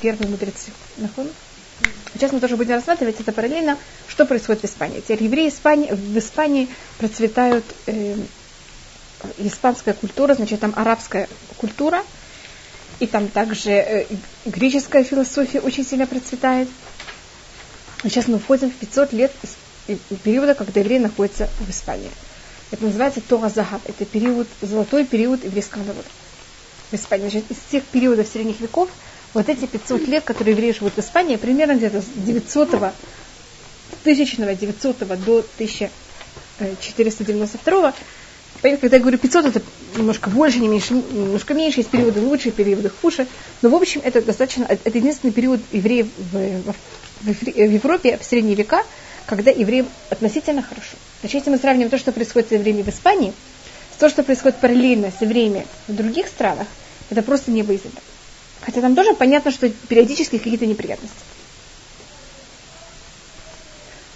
первые мудрецы. Сейчас мы тоже будем рассматривать это параллельно, что происходит в Испании. Теперь евреи Испании, в Испании процветают э, испанская культура, значит, там арабская культура, и там также э, греческая философия очень сильно процветает. Сейчас мы входим в 500 лет периода, когда евреи находятся в Испании. Это называется Тора Загаб. Это период, золотой период еврейского народа в Испании. Значит, из тех периодов средних веков, вот эти 500 лет, которые евреи живут в Испании, примерно где-то с 900 1000 900 до 1492 когда я говорю 500, это немножко больше, не меньше, немножко меньше, есть периоды лучше, периоды хуже. Но, в общем, это достаточно, это единственный период евреев в, в, в Европе в средние века, когда евреям относительно хорошо. Значит, если мы сравним то, что происходит с евреями в Испании, с то, что происходит параллельно с евреями в других странах, это просто небо и земля. Хотя там тоже понятно, что периодически какие-то неприятности.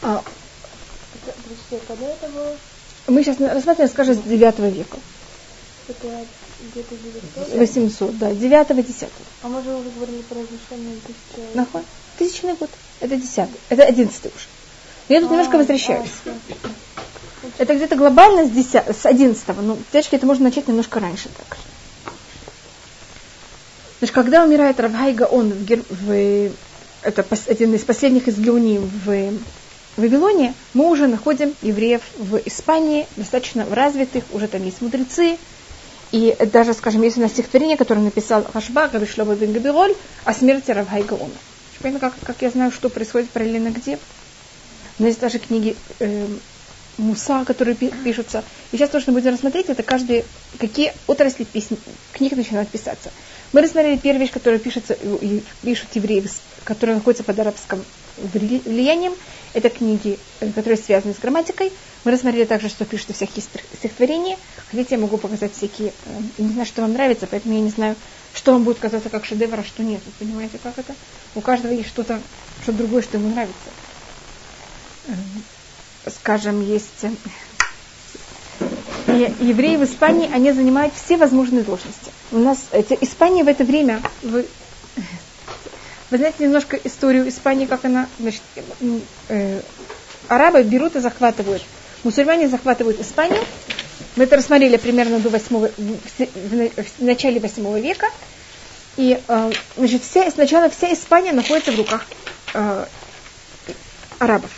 А, мы сейчас рассматриваем, скажем, с 9 века. Это где-то 900? 800, да, 9-10. А мы же уже говорили про разрушение тысячи... Нахуй. Тысячный год. Это 10 Это 11 уже. Но я тут а, немножко возвращаюсь. А, это где-то глобально с, 10, с 11 Ну, девочки, это можно начать немножко раньше так. Значит, когда умирает Равхайга, он в, в это один из последних из Геоним в Вавилоне, мы уже находим евреев в Испании, достаточно развитых, уже там есть мудрецы, и даже, скажем, есть у нас стихотворение, которое написал Хашбак, Гаbiшлова бен Габироль, о смерти Равхайга Она. Понятно, как, как я знаю, что происходит параллельно где. Но есть даже книги э, Муса, которые пишутся. И сейчас то, что мы будем рассмотреть, это каждый, какие отрасли песни, книг начинают писаться. Мы рассмотрели первую вещь, которая пишется, пишут евреи, которые находятся под арабским влиянием. Это книги, э, которые связаны с грамматикой. Мы рассмотрели также, что пишут у всех стихотворения. Хотите, я могу показать всякие... Э, не знаю, что вам нравится, поэтому я не знаю, что вам будет казаться как шедевр, а что нет. Вы понимаете, как это? У каждого есть что-то, что другое, что ему нравится. Скажем, есть и евреи в Испании, они занимают все возможные должности. У нас Испания в это время, вы, вы знаете немножко историю Испании, как она, значит, э, арабы берут и захватывают, мусульмане захватывают Испанию. Мы это рассмотрели примерно до 8, в, в, в начале 8 века. И э, значит, вся, сначала вся Испания находится в руках э, арабов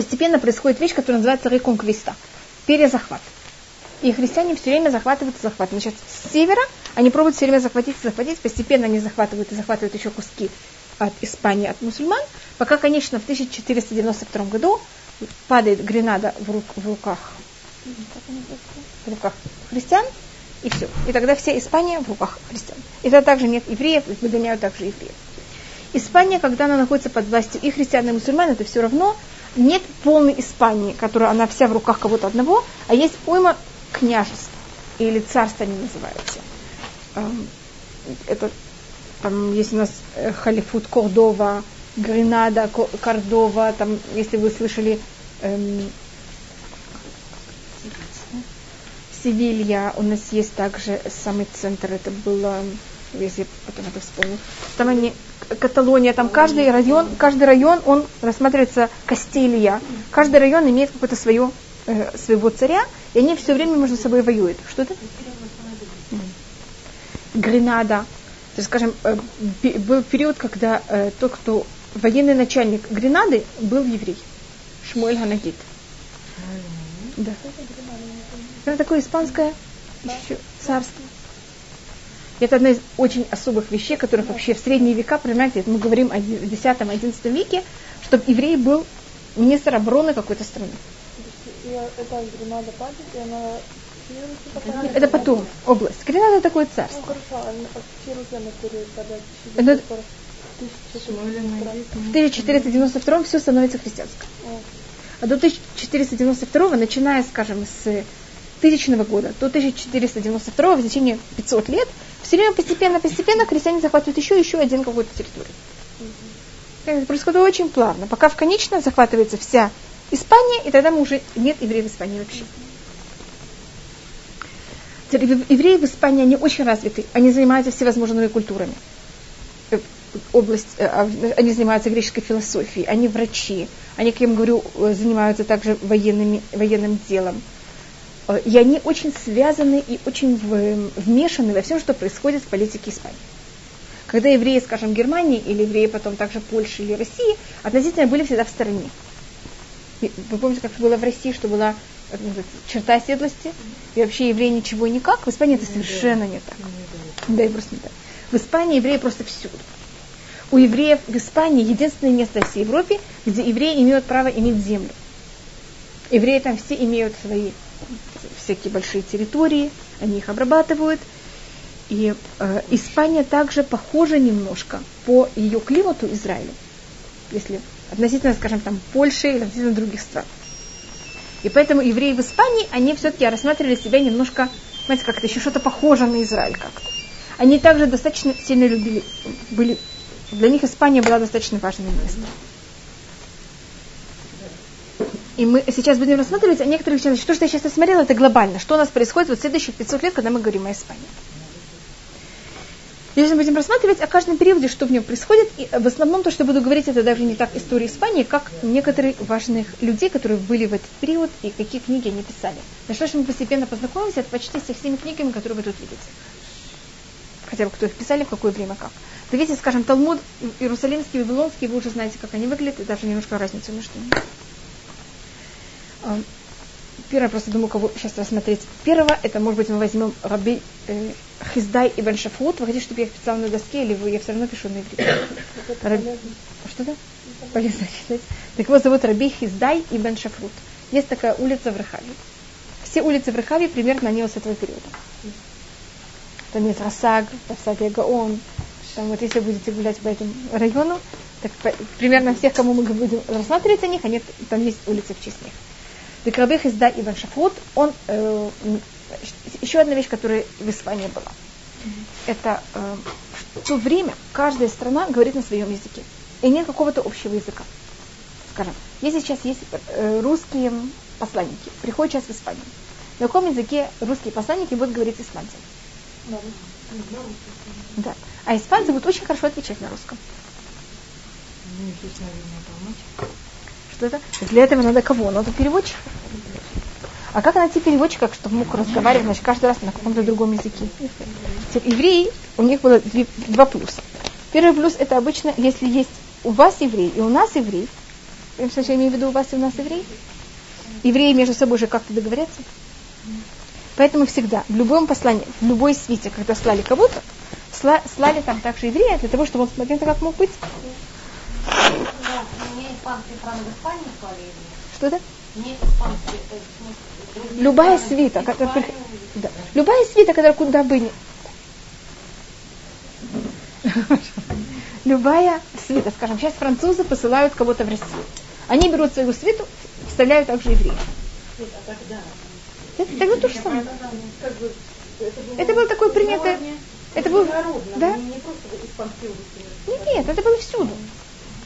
постепенно происходит вещь, которая называется реконквиста, перезахват. И христиане все время захватывают и захватывают. Значит, с севера они пробуют все время захватить и захватить, постепенно они захватывают и захватывают еще куски от Испании, от мусульман, пока, конечно, в 1492 году падает Гренада в, рук, в руках в руках христиан, и все. И тогда вся Испания в руках христиан. И тогда также нет евреев, выгоняют также евреев. Испания, когда она находится под властью и христиан, и мусульман, это все равно нет полной Испании, которая она вся в руках кого-то одного, а есть уйма княжеств или царства они называются. Эм, это там есть у нас э, халифут Кордова, Гренада, Кордова, там, если вы слышали, эм, Севилья, у нас есть также самый центр, это было, если потом это вспомню, там они Каталония, там каждый район, каждый район, он рассматривается Кастилья. Каждый район имеет какое-то свое, э, своего царя, и они все время между собой воюют. Что это? Гренада. То есть, скажем, э, был период, когда э, тот, кто военный начальник Гренады, был еврей. Шмуэль Ханагит. Да. Это такое испанское еще царство. Это одна из очень особых вещей, которых вообще в средние века, понимаете, мы говорим о 10-11 веке, чтобы еврей был министр обороны какой-то страны. это Гренада падает, и она это потом, область. Гренада такое царство. Ну, хорошо, а это, в 1492 все становится христианским. А до 1492, начиная, скажем, с тысячного года до 1492 в течение 500 лет, все время постепенно-постепенно христиане захватывают еще еще один какую-то территорию. Это происходит очень плавно, пока в конечно захватывается вся Испания, и тогда мы уже нет евреев в Испании вообще. Евреи в Испании, они очень развиты, они занимаются всевозможными культурами. Э, область, э, а, они занимаются греческой философией, они врачи, они, как я говорю, э, занимаются также военными, военным делом. Э, и они очень связаны и очень вмешаны во всем, что происходит в политике Испании. Когда евреи, скажем, Германии или евреи потом также Польши или России, относительно были всегда в стороне. Вы помните, как было в России, что была черта оседлости, и вообще евреи ничего и никак. В Испании это совершенно не так. Да, и просто не так. В Испании евреи просто всюду. У евреев в Испании единственное место в всей Европе, где евреи имеют право иметь землю. Евреи там все имеют свои всякие большие территории, они их обрабатывают. И э, Испания также похожа немножко по ее климату Израилю, если относительно, скажем, там Польши или относительно других стран. И поэтому евреи в Испании, они все-таки рассматривали себя немножко, знаете, как-то еще что-то похоже на Израиль как-то. Они также достаточно сильно любили, были, для них Испания была достаточно важным местом. И мы сейчас будем рассматривать о некоторых вещах. То, что я сейчас рассмотрела, это глобально. Что у нас происходит вот в следующих 500 лет, когда мы говорим о Испании. Если мы будем рассматривать о каждом периоде, что в нем происходит, и в основном то, что буду говорить, это даже не так история Испании, как некоторые важных людей, которые были в этот период и какие книги они писали. На что мы постепенно познакомимся, это почти со всеми книгами, которые вы тут видите. Хотя бы кто их писали, в какое время, как. Вы видите, скажем, Талмуд Иерусалимский, Вавилонский, вы уже знаете, как они выглядят, и даже немножко разницу между ними. Первое, просто думаю, кого сейчас рассмотреть. Первого, это, может быть, мы возьмем Раби э, Хиздай и Бен Шафут. Вы хотите, чтобы я их писала на доске, или вы, я все равно пишу на иврите? Раб... Что да? Полезно читать. Так его зовут Раби Хиздай и Бен Шафрут. Есть такая улица в Рахаве. Все улицы в Рахаве примерно они вот с этого периода. Там есть Расаг, Расаг Гаон. Там вот если будете гулять по этому району, так примерно всех, кому мы будем рассматривать о них, они, там есть улицы в честь них. Декрабех изда Ибн Шафут, он, э, еще одна вещь, которая в Испании была. Это э, в то время каждая страна говорит на своем языке. И нет какого-то общего языка. Скажем, если сейчас есть э, русские посланники, приходят сейчас в Испанию, на каком языке русские посланники будут говорить с испанцами? Да. А испанцы будут очень хорошо отвечать на русском. Ну, что-то. Для этого надо кого? Надо переводчика. А как найти переводчика, чтобы мог разговаривать значит, каждый раз на каком-то другом языке? Евреи, у них было два плюса. Первый плюс это обычно, если есть у вас еврей и у нас еврей, я имею в виду у вас и у нас еврей, евреи между собой же как-то договорятся. Поэтому всегда, в любом послании, в любой свите, когда слали кого-то, слали там также еврея для того, чтобы он смотрел, как мог быть что это? Любая свита, которая, да. любая свита, которая куда бы ни... Любая свита, скажем, сейчас французы посылают кого-то в Россию. Они берут свою свиту, вставляют также евреев. Это тогда то же самое. Это было такое принятое... Это было... Да? Нет, это было всюду.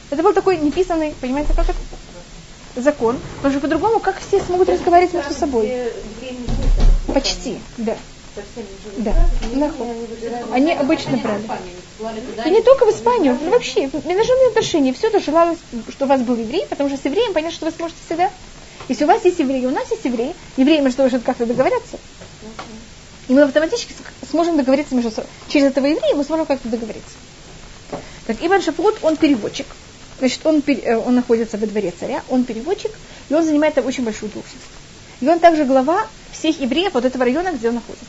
Это был такой неписанный, понимаете, как это? Закон. Потому что по-другому, как все смогут разговаривать между собой? Почти, да. Да, Они обычно брали. И не только в Испанию, но вообще, международные отношения. Все это желалось, что у вас был еврей, потому что с евреем понятно, что вы сможете всегда. Если у вас есть евреи, у нас есть евреи, евреи между собой как-то договорятся. И мы автоматически сможем договориться между собой. Через этого еврея мы сможем как-то договориться. Так, Иван Шафрут, он переводчик. Значит, он, э, он находится во дворе царя, он переводчик, и он занимает там очень большую должность. И он также глава всех евреев вот этого района, где он находится.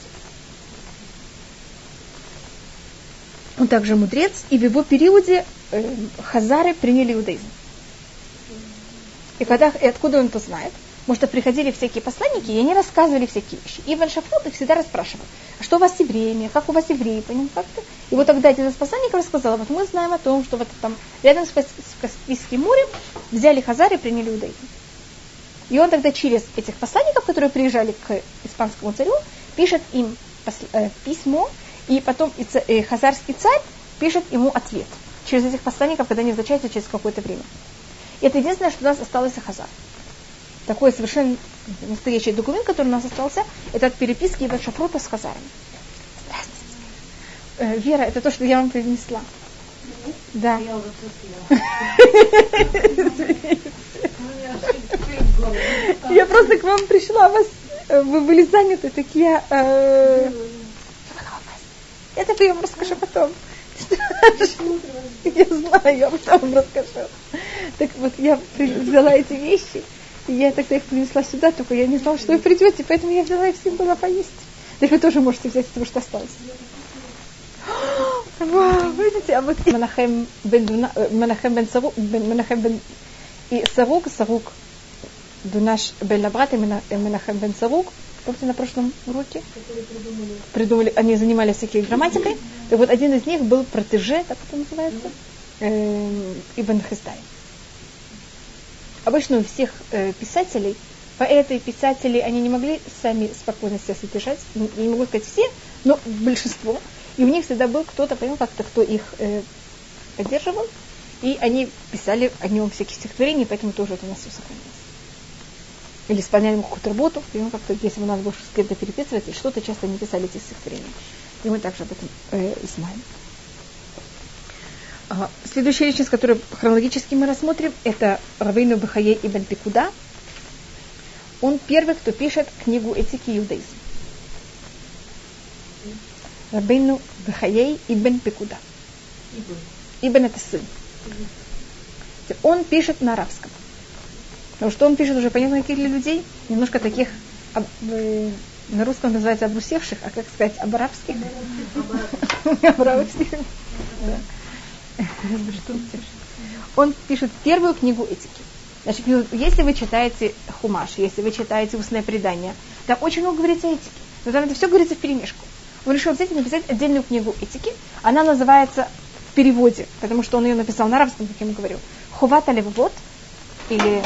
Он также мудрец, и в его периоде э, хазары приняли иудаизм. И, когда, и откуда он это знает? Потому что приходили всякие посланники, и они рассказывали всякие вещи. И Иван Шафрут их всегда расспрашивал, а что у вас с евреями, как у вас евреи, понимаете, как-то. И вот тогда один из посланников рассказал, вот мы знаем о том, что вот там рядом с Каспийским морем взяли хазары и приняли иудаизм. И он тогда через этих посланников, которые приезжали к испанскому царю, пишет им э, письмо, и потом э, хазарский царь пишет ему ответ через этих посланников, когда они возвращаются через какое-то время. И это единственное, что у нас осталось о хазар такой совершенно настоящий документ, который у нас остался, это от переписки Ива Шафрута с. Здравствуйте. Э, Вера, это то, что я вам принесла. Да. Я уже. Я просто к вам пришла, вас, э, вы были заняты, так я... э, Это я вам расскажу потом. Я знаю, я потом вам расскажу. Так вот, я взяла эти вещи, и я тогда их принесла сюда, только я не знала, что вы придете, поэтому я взяла и всем была поесть. Так вы тоже можете взять того, что осталось. Вау, видите, а вот Менахем бен, Дуна- э, Менахем бен Сарук, Менахем бен и Сарук, Сарук Дунаш бен Лабрат и и Менахем бен Сарук, помните на прошлом уроке? Придумали, они занимались всякой грамматикой. Так вот, один из них был протеже, так это называется, эм, Ибн Хистай. Обычно у всех э, писателей, поэты и писатели, они не могли сами спокойно себя содержать, не могу сказать все, но большинство. И у них всегда был кто-то, понял, как-то, кто их э, поддерживал, и они писали о нем всякие стихотворения, поэтому тоже это у нас все сохранилось. Или исполняли какую-то работу, и он как-то, если у нас больше с кем-то переписывать, или что-то часто не писали эти стихотворения. И мы также об этом э, знаем. А, Следующая личность, которую хронологически мы рассмотрим, это Равейну Бахае Ибн Пикуда. Он первый, кто пишет книгу этики и иудаизм. Рабейну Бахае Ибн Пикуда. Ибн это сын. Он пишет на арабском. Потому что он пишет уже понятно каких для людей, немножко таких об- э, на русском называется обрусевших, а как сказать, обарабских? Обарабских. Да. Он пишет первую книгу этики. Значит, ну, если вы читаете хумаш, если вы читаете устное предание, там очень много говорится о этике. Но там это все говорится в перемешку. Он решил взять и написать отдельную книгу этики. Она называется в переводе, потому что он ее написал на арабском, как я ему говорил. Хувата левот, или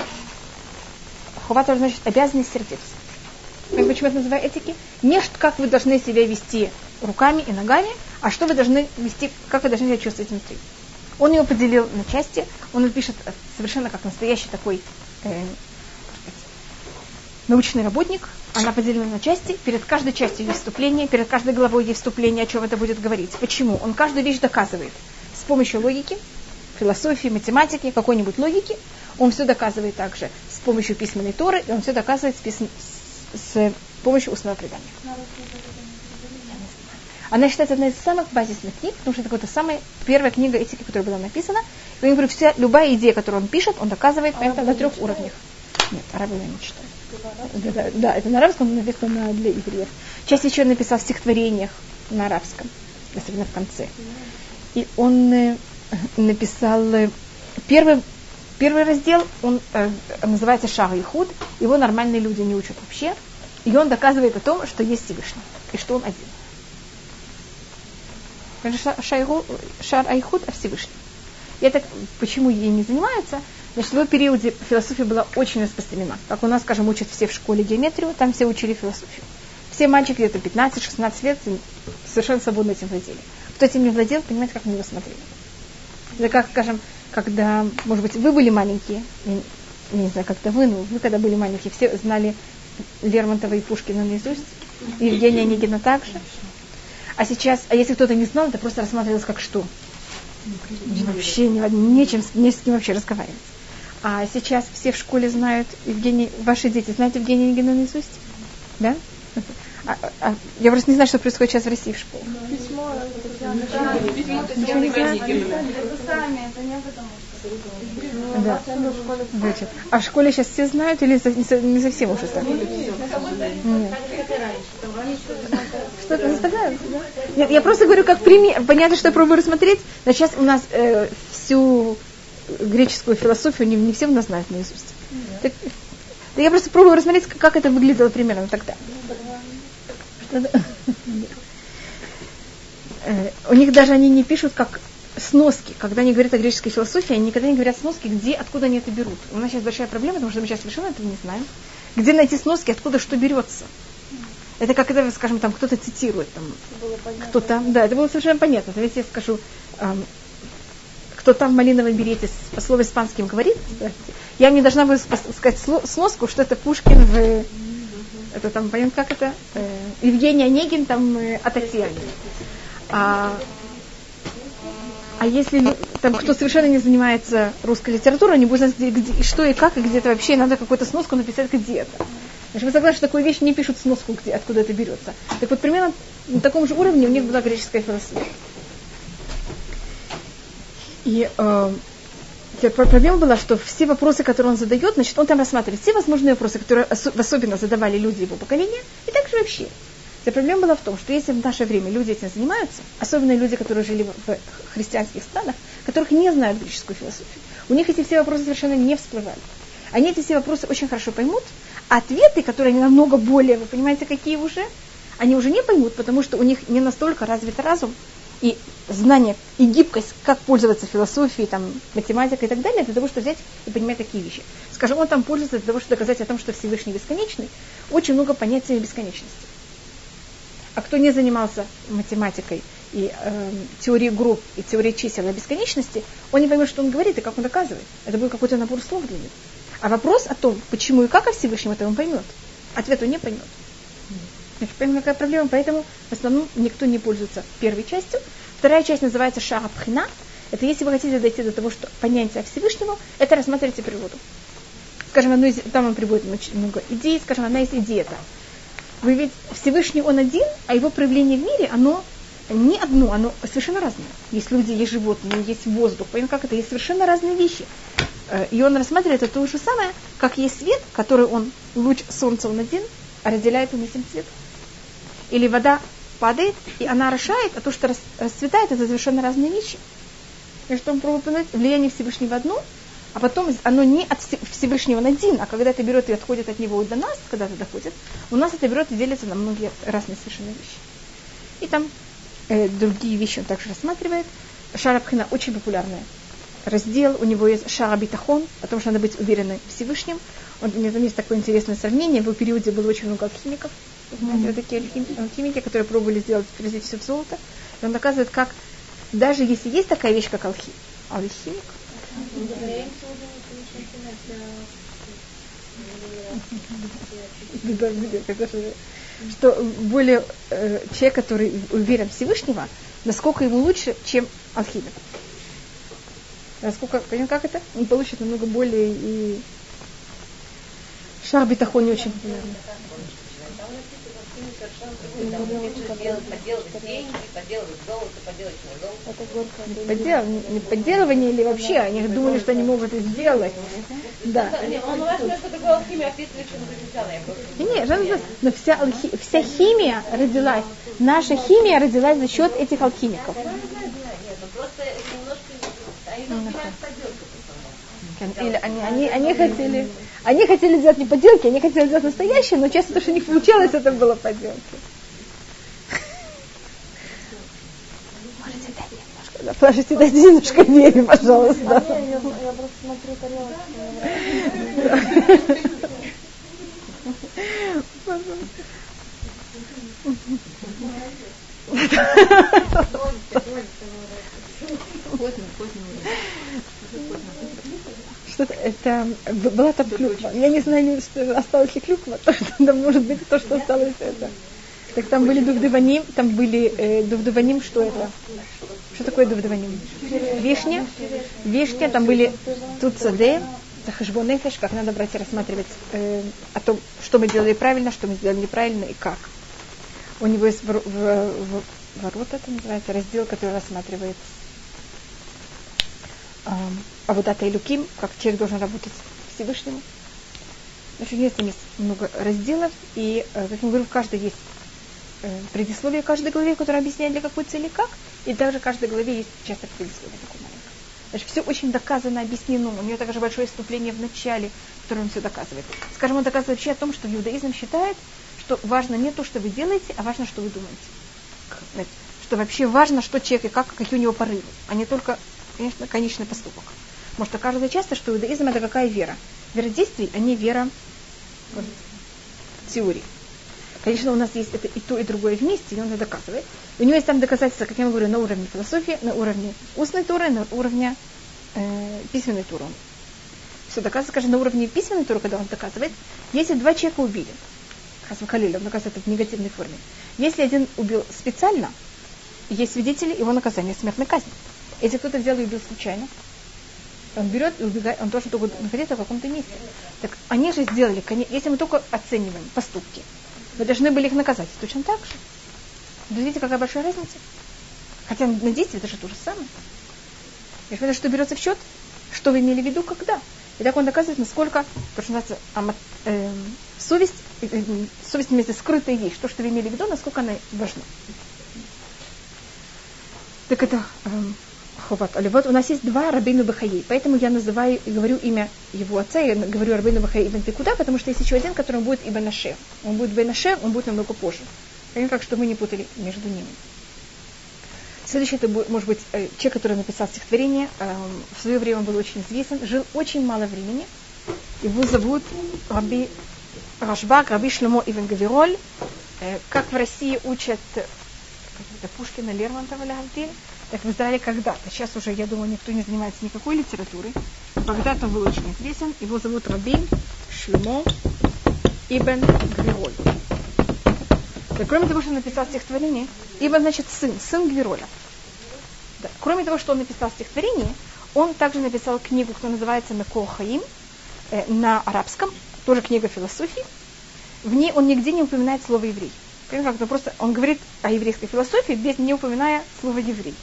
хувата значит обязанность. Как почему это называю этики? Не как вы должны себя вести руками и ногами, а что вы должны вести, как вы должны себя чувствовать внутри. Он его поделил на части, он это пишет э, совершенно как настоящий такой э, научный работник. Она поделена на части, перед каждой частью есть вступление, перед каждой главой есть вступление, о чем это будет говорить. Почему? Он каждую вещь доказывает с помощью логики, философии, математики, какой-нибудь логики. Он все доказывает также с помощью письменной торы, и он все доказывает с, письм- с помощью устного предания. Она считается одной из самых базисных книг, потому что это какая-то самая первая книга этики, которая была написана. И я говорю, вся, любая идея, которую он пишет, он доказывает это на трех уровнях. Нет, арабы я не читаю. Да, да, да, это на арабском, но написано на- для евреев. Часть еще написал в стихотворениях на арабском, особенно в конце. И он э, написал э, первый, первый раздел, он э, называется Шар и Худ. Его нормальные люди не учат вообще. И он доказывает о том, что есть Всевышний, и что он один. Это ша- шайгу- Шар Айхуд о Всевышнем. И это почему ей не занимаются? Значит, в его периоде философия была очень распространена. Как у нас, скажем, учат все в школе геометрию, там все учили философию. Все мальчики где-то 15-16 лет совершенно свободно этим владели. Кто этим не владел, понимаете, как на него смотрели. Это как, скажем, когда, может быть, вы были маленькие, я не- знаю, как-то вы, но вы когда были маленькие, все знали Лермонтова и Пушкина наизусть, Евгения Онегина также. А сейчас, а если кто-то не знал, это просто рассматривалось как что? Вообще не, нечем, с- не с кем вообще разговаривать. А сейчас все в школе знают Евгений, ваши дети знают Евгения Онегина наизусть? Да? А- а- я просто не знаю, что происходит сейчас в России в школе. Письмо не потому что. Да. Значит, а в школе сейчас все знают или не, со- не совсем уже знают? Нет. Что-то заставляют, да? Нет, я просто говорю как пример. Понятно, что я пробую рассмотреть. Но сейчас у нас э, всю греческую философию не, не все у нас знают наизусть. Так, да я просто пробую рассмотреть, как- как это выглядело примерно тогда. Что-то- Э, У них даже они не пишут как сноски. Когда они говорят о греческой философии, они никогда не говорят сноски, где, откуда они это берут. У нас сейчас большая проблема, потому что мы сейчас совершенно этого не знаем. Где найти сноски, откуда что берется. Это как это, скажем, там кто-то цитирует, там, Было понятно. кто там, да, это было совершенно понятно. То есть я скажу, эм, кто там в малиновом берете по слову испанским говорит, я не должна буду спас- сказать сноску, что это Пушкин в это там, понятно, как это? Э, Евгений Онегин там э, о Татьяне. А, А если там кто совершенно не занимается русской литературой, не будет знать, где, где, что и как, и где это вообще, надо какую-то сноску написать, где это. Значит, вы согласны, что такую вещь не пишут сноску, где, откуда это берется. Так вот, примерно на таком же уровне у них была греческая философия. И э, проблема была, что все вопросы, которые он задает, значит, он там рассматривает все возможные вопросы, которые особенно задавали люди его поколения, и также вообще. Вся проблема была в том, что если в наше время люди этим занимаются, особенно люди, которые жили в христианских странах, которых не знают греческую философию, у них эти все вопросы совершенно не всплывали. Они эти все вопросы очень хорошо поймут, ответы, которые они намного более, вы понимаете, какие уже, они уже не поймут, потому что у них не настолько развит разум, и знание, и гибкость, как пользоваться философией, там, математикой и так далее, для того, чтобы взять и понимать такие вещи. Скажем, он там пользуется для того, чтобы доказать о том, что Всевышний бесконечный, очень много понятий бесконечности. А кто не занимался математикой и э, теорией групп и теорией чисел и бесконечности, он не поймет, что он говорит и как он доказывает. Это будет какой-то набор слов для него. А вопрос о том, почему и как о Всевышнем, это он поймет. Ответ он не поймет. Значит, понимаете, какая проблема? Поэтому в основном никто не пользуется первой частью. Вторая часть называется шарабхина. Это если вы хотите дойти до того, что понятие Всевышнего, это рассматривайте природу. Скажем, одну из, там он приводит очень много идей, скажем, одна из идей это. Вы ведь Всевышний он один, а его проявление в мире, оно не одно, оно совершенно разное. Есть люди, есть животные, есть воздух. Понимаете, как это? Есть совершенно разные вещи. Э, и он рассматривает это то же самое, как есть свет, который он, луч солнца он один, разделяет он этим цветом. Или вода падает, и она орошает, а то, что расцветает, это совершенно разные вещи. И что он пробует понять, влияние Всевышнего одно, а потом оно не от Всевышнего на один, а когда это берет и отходит от него до нас, когда это доходит, у нас это берет и делится на многие разные совершенно вещи. И там э, другие вещи он также рассматривает. Шарабхина очень популярная раздел, у него есть шарабитахон, о том, что надо быть уверенной в Всевышнем. Он, у него там есть такое интересное сравнение, в его периоде было очень много алхимиков, знаете, вот такие алхимики, которые пробовали сделать, превратить все в золото. И он доказывает, как даже если есть такая вещь, как алхим, алхимик, что более э, человек, который уверен в Всевышнего, насколько ему лучше, чем алхимик. Насколько, понимаете, как это? Он получит намного более и шар битахон не очень популярный. Подделывание, не подделывание или вообще, они думали, что они могут это сделать. Да. Нет, но вся, вся химия родилась, наша химия родилась за счет этих алхимиков. Или они, они, они хотели, они хотели сделать не подделки, они хотели сделать настоящее, но часто то, что у них получалось, это было подделки. Можете дать немножко, да, положите дать немножко вере, пожалуйста. я, я, просто смотрю тарелку. Поздно, поздно. Что это была там клюква. Я не знаю, что осталась ли клюква, там может быть то, что осталось это. Так там были дувдываним, там были э, дувдываним, что это? Что такое дувдываним? Вишня. Вишня, там были тут саде, захашбонефеш, как надо брать и рассматривать э, о том, что мы делали правильно, что мы сделали неправильно и как. У него есть в, в, в, ворот, это называется, раздел, который рассматривает а вот это Илюким, как человек должен работать Всевышнему. Значит, там есть много разделов, и, э, как я говорю, в каждой есть э, предисловие каждой главе, которое объясняет, для какой цели как, и также в каждой главе есть часто предисловие такое маленькое. Значит, все очень доказано, объяснено. У нее также большое вступление в начале, которое он все доказывает. Скажем, он доказывает вообще о том, что иудаизм считает, что важно не то, что вы делаете, а важно, что вы думаете. Что вообще важно, что человек и как, какие у него порывы, а не только конечно, конечный поступок. Потому что кажется часто, что иудаизм это какая вера? Вера действий, а не вера теории. Конечно, у нас есть это и то, и другое вместе, и он это доказывает. У него есть там доказательства, как я говорю, на уровне философии, на уровне устной туры, на уровне э, письменной туры. Все доказывает, скажем, на уровне письменной туры, когда он доказывает, если два человека убили, Хасм Халиль, он доказывает это в негативной форме. Если один убил специально, есть свидетели, его наказание смертная казнь. Если кто-то взял и убил случайно, он берет и убегает, он должен только находиться в каком-то месте. Так они же сделали, если мы только оцениваем поступки, мы должны были их наказать точно так же. Видите, какая большая разница? Хотя на действие это же то же самое. И это что берется в счет, что вы имели в виду, когда. И так он доказывает, насколько, то, что называется, э, совесть, э, э, совесть вместе скрытая вещь, то, что вы имели в виду, насколько она важна. Так это э, Ховат Вот у нас есть два Рабейну Бахаей, поэтому я называю и говорю имя его отца, я говорю Рабейну Бахаей Ибн Пикуда, потому что есть еще один, который будет Ибн Наше. Он будет Ибн Наше, он будет намного позже. Понятно, как, чтобы мы не путали между ними. Следующий это может быть э, человек, который написал стихотворение. Э, в свое время был очень известен, жил очень мало времени. Его зовут Раби Рашбак, Раби Шлемо Ивен Гавироль. Э, как в России учат Пушкина, Лермонтова, Леонтин, так в Израиле когда-то. Сейчас уже, я думаю, никто не занимается никакой литературой. Когда-то был очень известен. Его зовут Раби Шлемо Ибн Гвироль. Да, кроме того, что он написал стихотворение, ибо значит сын, сын Гвироля. Да. Кроме того, что он написал стихотворение, он также написал книгу, которая называется Меко Хаим э, на арабском, тоже книга философии. В ней он нигде не упоминает слово еврей. Как -то просто он говорит о еврейской философии, без не упоминая слово еврей.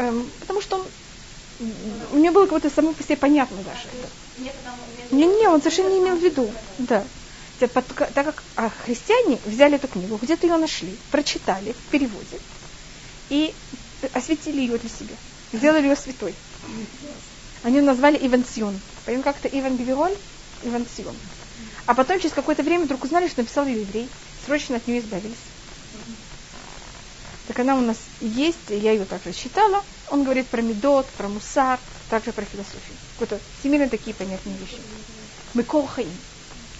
Эм, потому что он него было как-то само по себе понятно даже. Не, не, он совершенно не имел в виду. Да так как а, христиане взяли эту книгу, где-то ее нашли, прочитали в переводе и осветили ее для себя, сделали ее святой. Они ее назвали Ивансион. Поэтому как-то Иван Гавироль, Ивансион. А потом через какое-то время вдруг узнали, что написал ее еврей. Срочно от нее избавились. Так она у нас есть, я ее также читала. Он говорит про медот, про мусар, также про философию. Какие-то всемирно такие понятные вещи. Мекор Хаим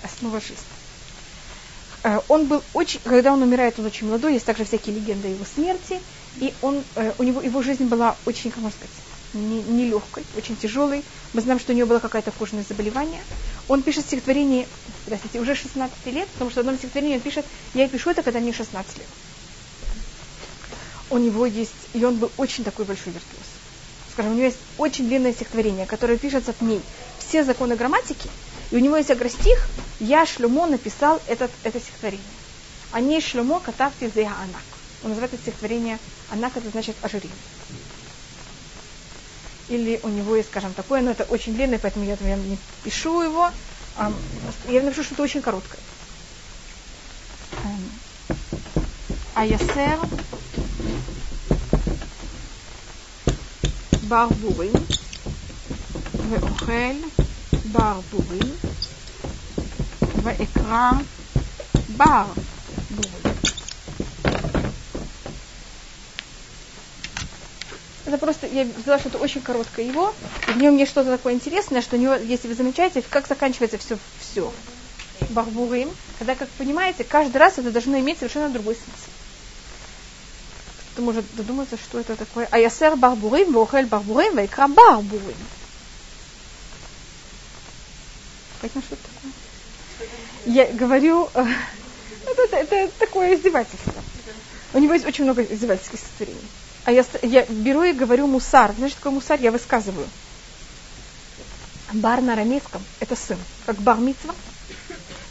основа жизни. Э, он был очень, когда он умирает, он очень молодой, есть также всякие легенды о его смерти, и он, э, у него, его жизнь была очень, как можно сказать, нелегкой, не очень тяжелой. Мы знаем, что у него было какое-то кожное заболевание. Он пишет стихотворение, простите, уже 16 лет, потому что в одном стихотворении он пишет, я пишу это, когда мне 16 лет. У него есть, и он был очень такой большой виртуоз. Скажем, у него есть очень длинное стихотворение, которое пишется в ней все законы грамматики, и у него есть агростих, я Шлюмо написал этот, это стихотворение. А не Шлюмо катавти за Анак. Он называет это стихотворение Анак, это значит ожирение. Или у него есть, скажем, такое, но это очень длинное, поэтому я, я не пишу его. А, я напишу что-то очень короткое. Аясер ברבורים ואוכל ברבורים ואקרא בר бубы. Это просто, я взяла что-то очень короткое его, и в нем есть что-то такое интересное, что у него, если вы замечаете, как заканчивается все, все. Барбурим, когда, как понимаете, каждый раз это должно иметь совершенно другой смысл. Кто-то может додуматься, что это такое. Аясер барбурим, вохель барбурим, вайкра барбурим. Понятно, что это такое? Я говорю, это, это, это такое издевательство. У него есть очень много издевательских состояний. А я, я беру и говорю мусар. Знаешь, что такое мусар? Я высказываю. Бар на арамейском – это сын. Как бар митцва.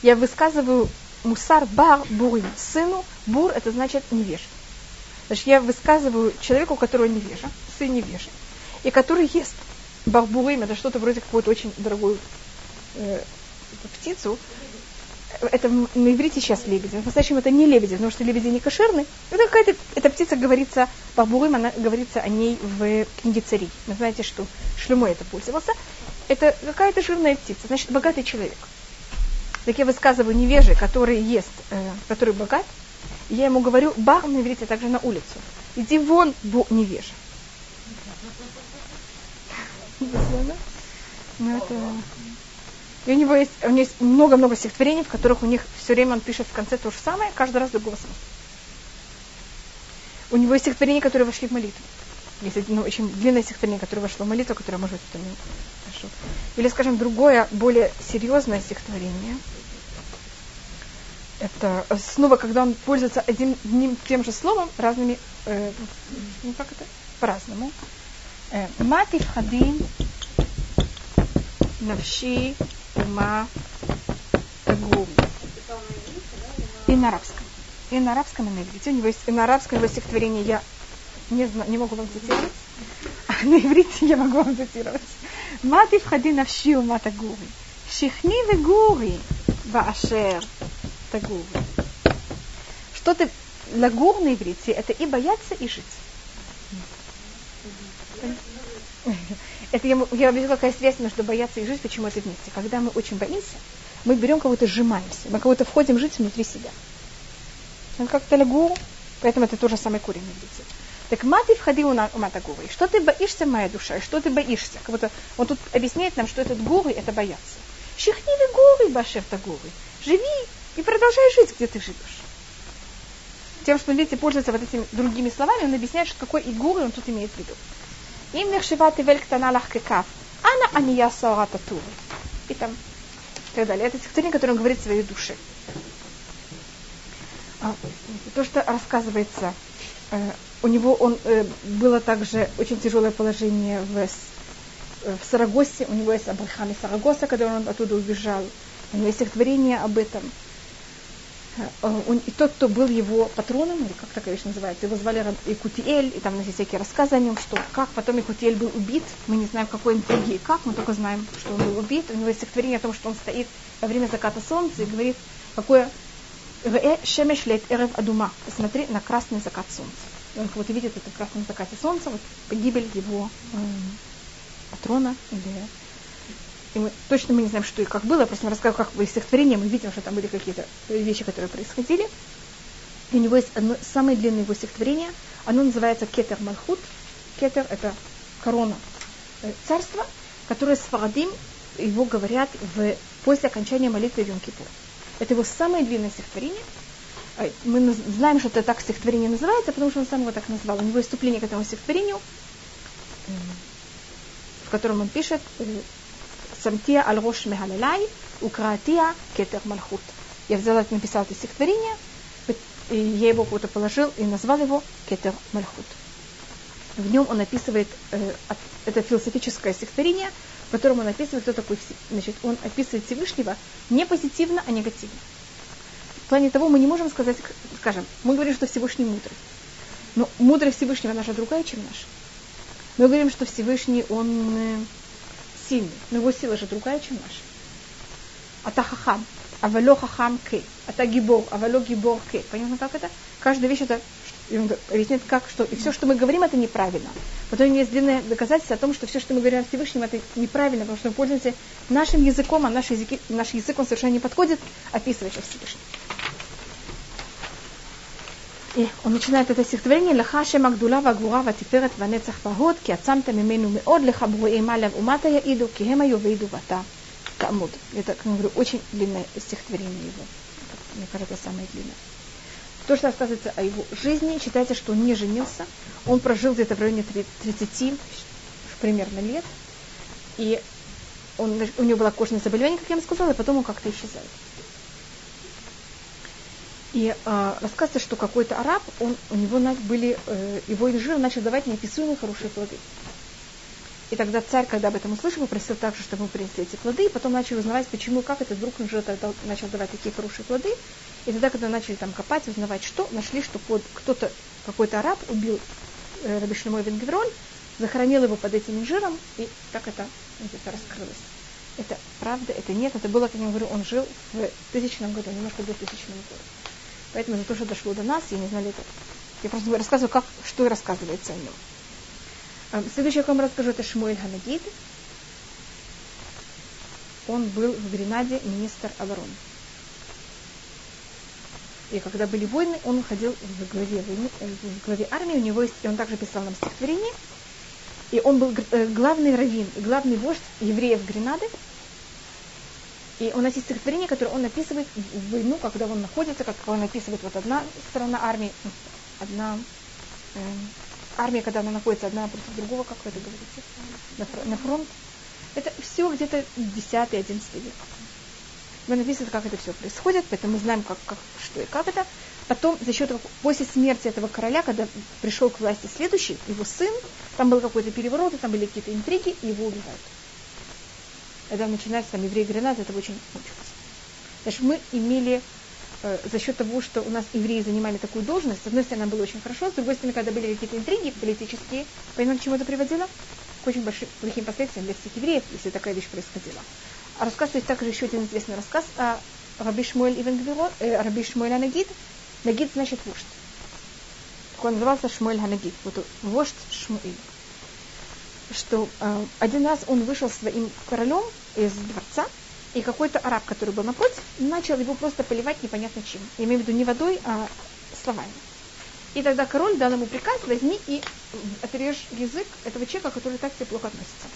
Я высказываю мусар бар бурим. Сыну бур – это значит невеж. Значит, я высказываю человеку, которого невежа, сын невежа, и который ест барбурим, это что-то вроде какой-то очень дорогую э, птицу, это на иврите сейчас лебеди, по-настоящему это не лебеди, потому что лебеди не кошерны. Это какая-то, эта птица говорится, барбурим, она говорится о ней в книге царей. Вы знаете, что Шлюмо это пользовался. Это какая-то жирная птица, значит, богатый человек. Так я высказываю невежи, который ест, э, который богат, я ему говорю, бар на иврите также на улицу. Иди вон, бо невежа. Ну, это... И у него есть, у него есть много-много стихотворений, в которых у них все время он пишет в конце то же самое, каждый раз другого смысла. У него есть стихотворения, которые вошли в молитву. Есть ну, очень длинное стихотворение, которое вошло в молитву, которое, может быть, не. Или, скажем, другое, более серьезное стихотворение это э, снова, когда он пользуется одним, одним тем же словом разными, э, ну как это, по-разному. Э, Матив хадин навши ума гум. И на арабском. И на арабском, и на иврите. У него есть и на арабском его стихотворение я не, знаю, не могу вам цитировать. А на иврите я могу вам цитировать. Матив хадин навши ума тагури. Шихни гури вегури ашер тагури. Что ты лагур на иврите, это и бояться, и жить. Это я, я вижу, какая связь между бояться и жить, почему это вместе. Когда мы очень боимся, мы берем кого-то, сжимаемся, мы кого-то входим жить внутри себя. Он как талягу, поэтому это тоже самый корень видите. Так маты входил на матагуры. Что ты боишься, моя душа, и что ты боишься? Как будто он тут объясняет нам, что этот гуры это бояться. Шихни горы, башев тагуры. Живи и продолжай жить, где ты живешь. Тем, что, видите, пользуется вот этими другими словами, он объясняет, что какой и гуры он тут имеет в виду. Им нехшивати вель ктана кекав. Ана ания саората туры. И там и так далее. Это стихотворение, которое он говорит своей душе. А, то, что рассказывается, э, у него он, э, было также очень тяжелое положение в, э, в Сарагосе. У него есть Абрахам из Сарагоса, когда он оттуда убежал. У него есть стихотворение об этом – Э, и тот, кто был его патроном, или как такая вещь называется, его звали Икутиэль, и там есть всякие рассказы о нем, что как потом Икутиэль был убит, мы не знаем, какой интриге и как, мы только знаем, что он был убит. У него есть стихотворение о том, что он стоит во время заката солнца и говорит, какое шемеш лет эрев адума, посмотри на красный закат солнца. И он будто видит это в красном закате солнца, вот погибель его э, патрона или и мы точно мы не знаем, что и как было, просто рассказываю, как в стихотворении мы видим, что там были какие-то вещи, которые происходили. И у него есть одно, самое длинное его стихотворение, оно называется Кетер Малхут. Кетер – это корона э, царства, которое с Фарадим его говорят в, после окончания молитвы Йом-Кипур. Это его самое длинное стихотворение. Э, мы знаем, что это так стихотворение называется, потому что он сам его так назвал. У него есть вступление к этому стихотворению, в котором он пишет э, Самтия аль рош мехалалай, укратия кетер мальхут. Я взяла, написала это стихотворение, и я его куда-то положил и назвал его кетер мальхут. В нем он описывает, это философическое стихотворение, в котором он описывает, кто такой, значит, он описывает Всевышнего не позитивно, а негативно. В плане того, мы не можем сказать, скажем, мы говорим, что Всевышний мудрый. Но мудрость Всевышнего наша другая, чем наша. Мы говорим, что Всевышний, он э, сильный, но его сила же другая, чем наша. А та хахам, авало хахам ке, а та гибор, авало гибор ке. Понятно, как это? Каждая вещь это и объясняет, как, что. И все, что мы говорим, это неправильно. Потом есть длинное доказательство о том, что все, что мы говорим о Всевышнем, это неправильно, потому что мы пользуемся нашим языком, а наш, язык, наш язык, он совершенно не подходит описывать Всевышнего. И он начинает это стихотворение לך השם הגדולה והגבורה והתפארת והנצח וההוד כי עצמת ממנו מאוד לך ברואי מעלה ומטה יעידו כי הם היו וידו ואתה תעמוד. Это, как я говорю, очень длинное стихотворение его. Мне кажется, самое длинное. То, что рассказывается о его жизни, считается, что он не женился. Он прожил где-то в районе 30 примерно лет. И он, у него было кожное заболевание, как я вам сказала, и потом он как-то исчезает. И э, рассказывается, что какой-то араб, он, у него были, э, его инжир начал давать неописуемые хорошие плоды. И тогда царь, когда об этом услышал, попросил также, чтобы ему принесли эти плоды, и потом начал узнавать, почему, как этот вдруг инжир начал давать такие хорошие плоды. И тогда, когда начали там копать, узнавать, что, нашли, что под, кто-то, какой-то араб убил э, Раби Шлемой Венгевроль, захоронил его под этим инжиром, и так это, это раскрылось. Это правда, это нет, это было, как я говорю, он жил в тысячном году, немножко до тысячного года. Поэтому за то, что дошло до нас, я не знали это. Я просто рассказываю, как, что рассказывается о нем. Эм, следующее, о ком расскажу, это Шмуэль Ханагид. Он был в Гренаде министр обороны. И когда были войны, он ходил в главе, э, в главе армии, у него есть, и он также писал нам стихотворение. И он был э, главный раввин, главный вождь евреев Гренады, и у нас есть стихотворение, которое он написывает в войну, когда он находится, как он написывает вот одна сторона армии, одна э, армия, когда она находится одна против другого, как вы это говорите, на, на фронт. Это все где-то 10-11 век. Мы написано, как это все происходит, поэтому мы знаем, как, как, что и как это. Потом, за счет после смерти этого короля, когда пришел к власти следующий, его сын, там был какой-то переворот, там были какие-то интриги, и его убивают. Когда начинается там еврей Гренада, это очень мучилось. Значит, мы имели э, за счет того, что у нас евреи занимали такую должность, с одной стороны, нам было очень хорошо, с другой стороны, когда были какие-то интриги политические, понимаете, к чему это приводило? К очень большим, плохим последствиям для всех евреев, если такая вещь происходила. А рассказ, то есть также еще один известный рассказ о Раби Шмуэль Ивен Гвиро, э, Раби Шмуэль Анагид. Нагид значит вождь. Так он назывался Шмуэль Анагид, вот вождь Шмуэль. Что э, один раз он вышел своим королем из дворца, и какой-то араб, который был напротив, начал его просто поливать непонятно чем. Я имею в виду не водой, а словами. И тогда король дал ему приказ, возьми и отрежь язык этого человека, который так тебе плохо относится.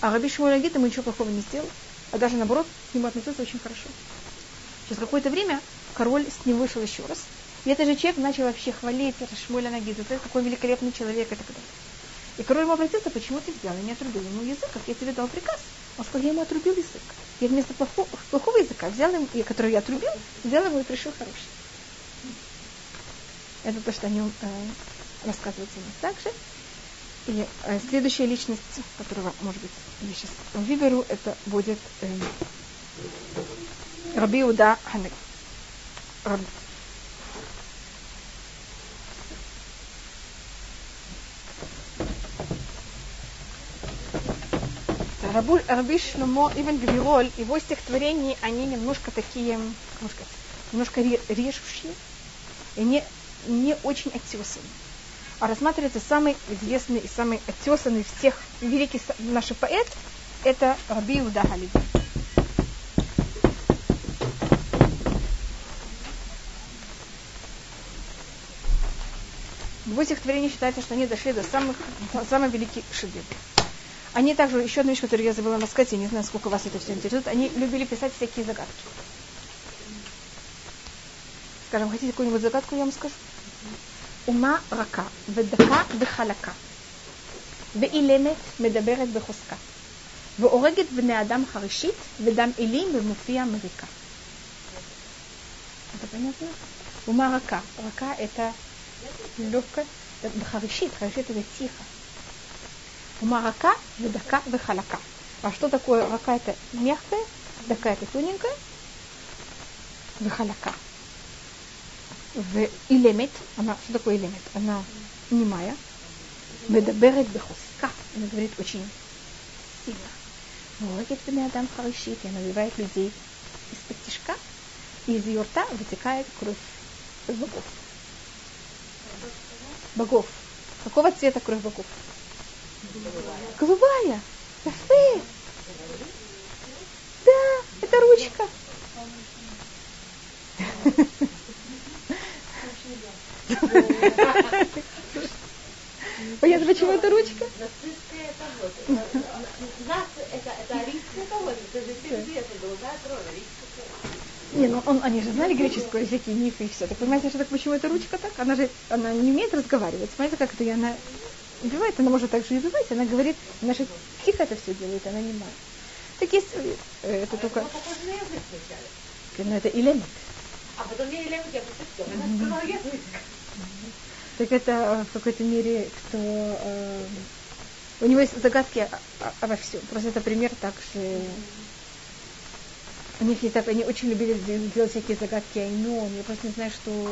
А Раби Шмуэль ему ничего плохого не сделал, а даже наоборот, к нему относился очень хорошо. Через какое-то время король с ним вышел еще раз. И этот же человек начал вообще хвалить Шмуэля Нагида, какой великолепный человек и так далее. И король ему обратился, почему ты взял и не отрубил ему язык, как я тебе дал приказ. Он сказал, я ему отрубил язык. Я вместо плохого, плохого языка взял ему, который я отрубил, взял ему и пришел хороший. Это то, что о нем э, рассказывается у нас также. И э, следующая личность, которого, может быть, я сейчас выберу, это будет э, Раби Уда Ханек. Раб... Рабуль, Раби Шломо Иван Гвироль, его стихотворения, они немножко такие, как сказать, немножко режущие и не, не очень отесанные. А рассматривается самый известный и самый отесанный всех великий наш поэт, это Раби Иуда Халиди. Его стихотворения считается, что они дошли до самых, самых великих шедевров. Они также, еще одна вещь, которую я забыла рассказать, я не знаю, сколько вас это все интересует, они любили писать всякие загадки. Скажем, хотите какую-нибудь загадку, я вам скажу? Ума рака, ודקה וחלקה, ואילמת מדברת בחוזקה, והורגת בני אדם חרישית, ודם אילים במופיע מריקה. Это понятно? Ума рака. Рака это легко, харишит, харишит это тихо. Ума рака, ведака, вехалака. А что такое рака? Это мягкая, дака это тоненькая, вехалака. В илемет, она, что такое илемет? Она немая, медаберет бехуска, она говорит очень сильно. Моргет бенеадам харишит, и она убивает людей из-под тишка, и из ее рта вытекает кровь богов богов. Какого цвета кровь богов? Голубая. Яфе. Да, это ручка. Понятно, почему это ручка? Это, это это это не, ну он, они же знали греческую языки, мифы и все. Так понимаете, что так почему эта ручка так? Она же она не умеет разговаривать. Смотрите, как это и она убивает, она может также и убивать. Она говорит, наша психа это все делает, она не может. Так есть, э, это только... Ну, это илемит. А потом я илемит, я просто Так это э, в какой-то мере, кто... Э, у него есть загадки обо всем. Просто это пример так же у них есть так, они очень любили делать всякие загадки Айнон. Я просто не знаю, что...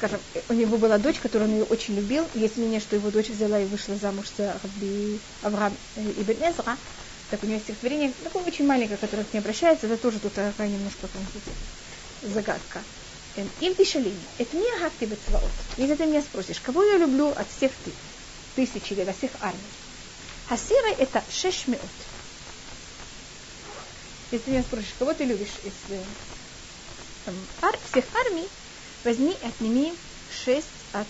Эм, скажем, у него была дочь, которую он ее очень любил. Есть мнение, что его дочь взяла и вышла замуж за Раби Авраам Ибн Эзра. Так у него есть стихотворение, такое очень маленькое, которое к ней обращается. Это тоже тут такая немножко загадка. Эм, Им пишали, это не ахакти бецваот. Если ты меня спросишь, кого я люблю от всех ты, тысячи или от всех армий, Хасира это шешмеот. Если меня спросишь, кого ты любишь из там, ар, всех армий, возьми и отними шесть от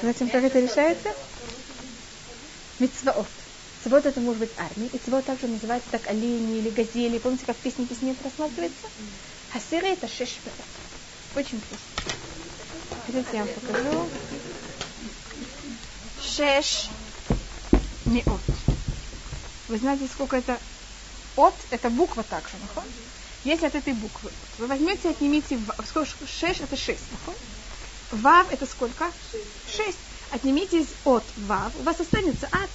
Знаете, как это решается? Мицваот. Цвот это может быть армия, и цвот также называется так олени или газели. Помните, как в песне песни это рассматривается? Хасира это шесть очень просто. Хотите, я вам покажу. шеш миот. Вы знаете, сколько это от? Это буква также, нахон? Если от этой буквы. Вы возьмете, отнимите, сколько шеш это шесть, нахон? Вав это сколько? Шесть. Отнимите из от вав, у вас останется ад.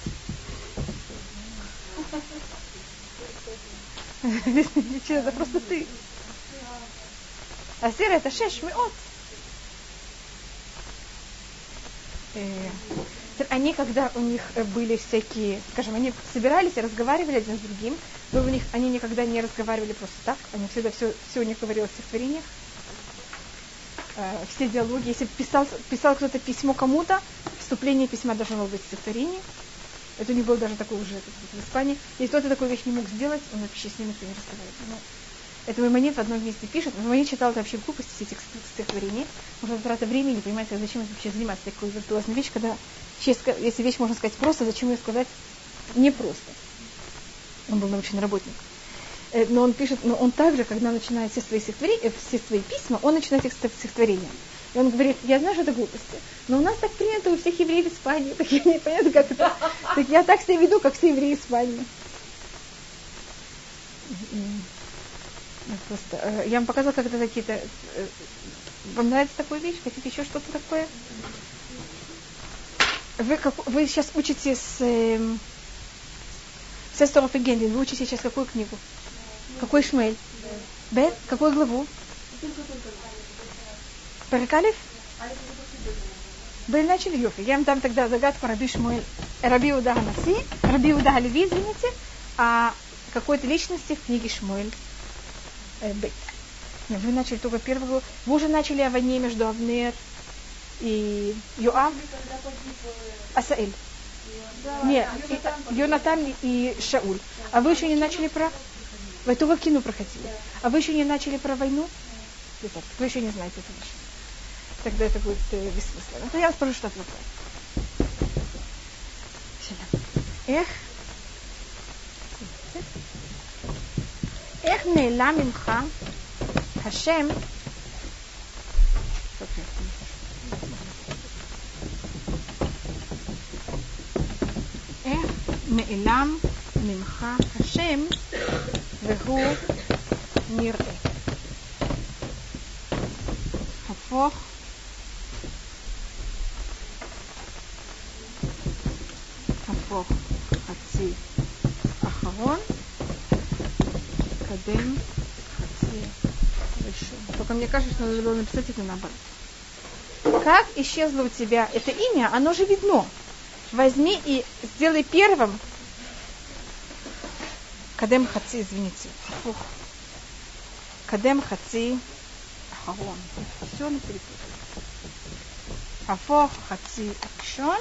Ничего, это просто ты. А сера это шесть от. Э, они, когда у них были всякие, скажем, они собирались и разговаривали один с другим, но у них они никогда не разговаривали просто так, они всегда все, все у них говорилось в стихотворениях. Э, все диалоги, если писал, писал кто-то письмо кому-то, вступление письма должно было быть стихотворение. Это у них был даже такой уже в Испании. Если кто-то такую вещь не мог сделать, он вообще с ним никто не разговаривает. Это Маймонит в одном месте пишет. Маймонит читал это вообще в глупости, все эти стихотворения. Может, трата времени, понимаете, зачем вообще заниматься такой виртуозной вещью, когда если вещь можно сказать просто, зачем ее сказать не просто. Он был научный работник. Э, но он пишет, но он также, когда начинает все свои, стихотворения, все свои письма, он начинает их стихотворения. И он говорит, я знаю, что это глупости, но у нас так принято у всех евреев Испании, так я не понятно, как это. Так я так себя веду, как все евреи Испании. Просто, э, я вам показала, как это какие-то... Э, вам нравится такая вещь? Хотите еще что-то такое? Вы, как, вы сейчас учите с... Э, Сесторов и Гендель. Вы учите сейчас какую книгу? Какой Шмель? Б? Какую главу? Парикалев? Вы начали Йофи. Я вам дам тогда загадку Раби Шмуэль. Раби Удаха Наси, Раби Удаха Леви, извините, а какой-то личности в книге Шмуэль э, Бейт. Вы начали только первого. Вы уже начали о войне между Авнер и Йоав, Асаэль. Нет, Йонатан и Шауль. А вы еще не начали про... Вы только кино проходили. А вы еще не начали про войну? Вы еще не знаете это вещь. Тогда это будет э, бессмысленно. Но я спрошу, что отвлекаю. Эх. Эх, нейла мимха. Хашем Меэлам Мимха Хашем Вегу Нирэ. Хафох Хафох Хаци Ахарон Кадем Хаци Решен. Только мне кажется, что надо было написать это наоборот. Как исчезло у тебя это имя, оно же видно. Возьми и сделай первым. Кадем хаци, извините. Фух. Кадем хаци ахарон. Все на перепутали. Афох хаци акшон.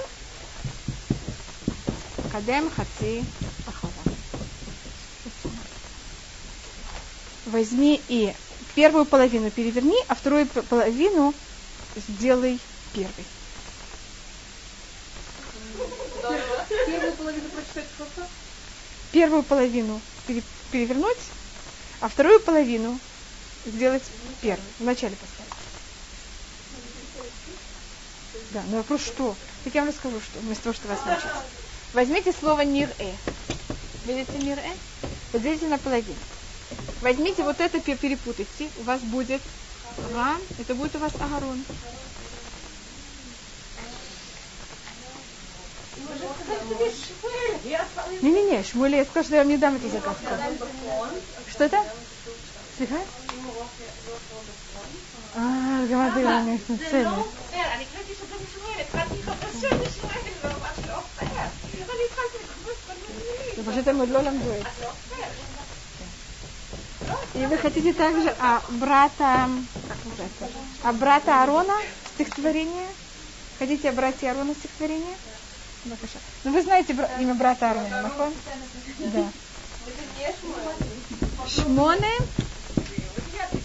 Кадем хаци возьми и первую половину переверни, а вторую половину сделай первой. Первую половину прочитать сколько? Первую половину перевернуть, а вторую половину сделать первой. Вначале поставить. Да, но вопрос что? Так я вам расскажу, что вместо того, что вас научить. Возьмите слово нир-э. Видите нир-э? Поделите на половину. Возьмите вот это, перепутайте, у вас будет Ран, это будет у вас Агарон. Не-не-не, Шмуэль, я скажу, что я вам не дам эту загадку. Что это? Слегка? А, гамады, конечно, цели. פשוט הם עוד לא למדו את זה. И вы хотите также а брата, а брата Арона стихотворение? Хотите о брате Арона стихотворение? Ну вы знаете бра- имя брата Арона, Махон? Да. Шмоне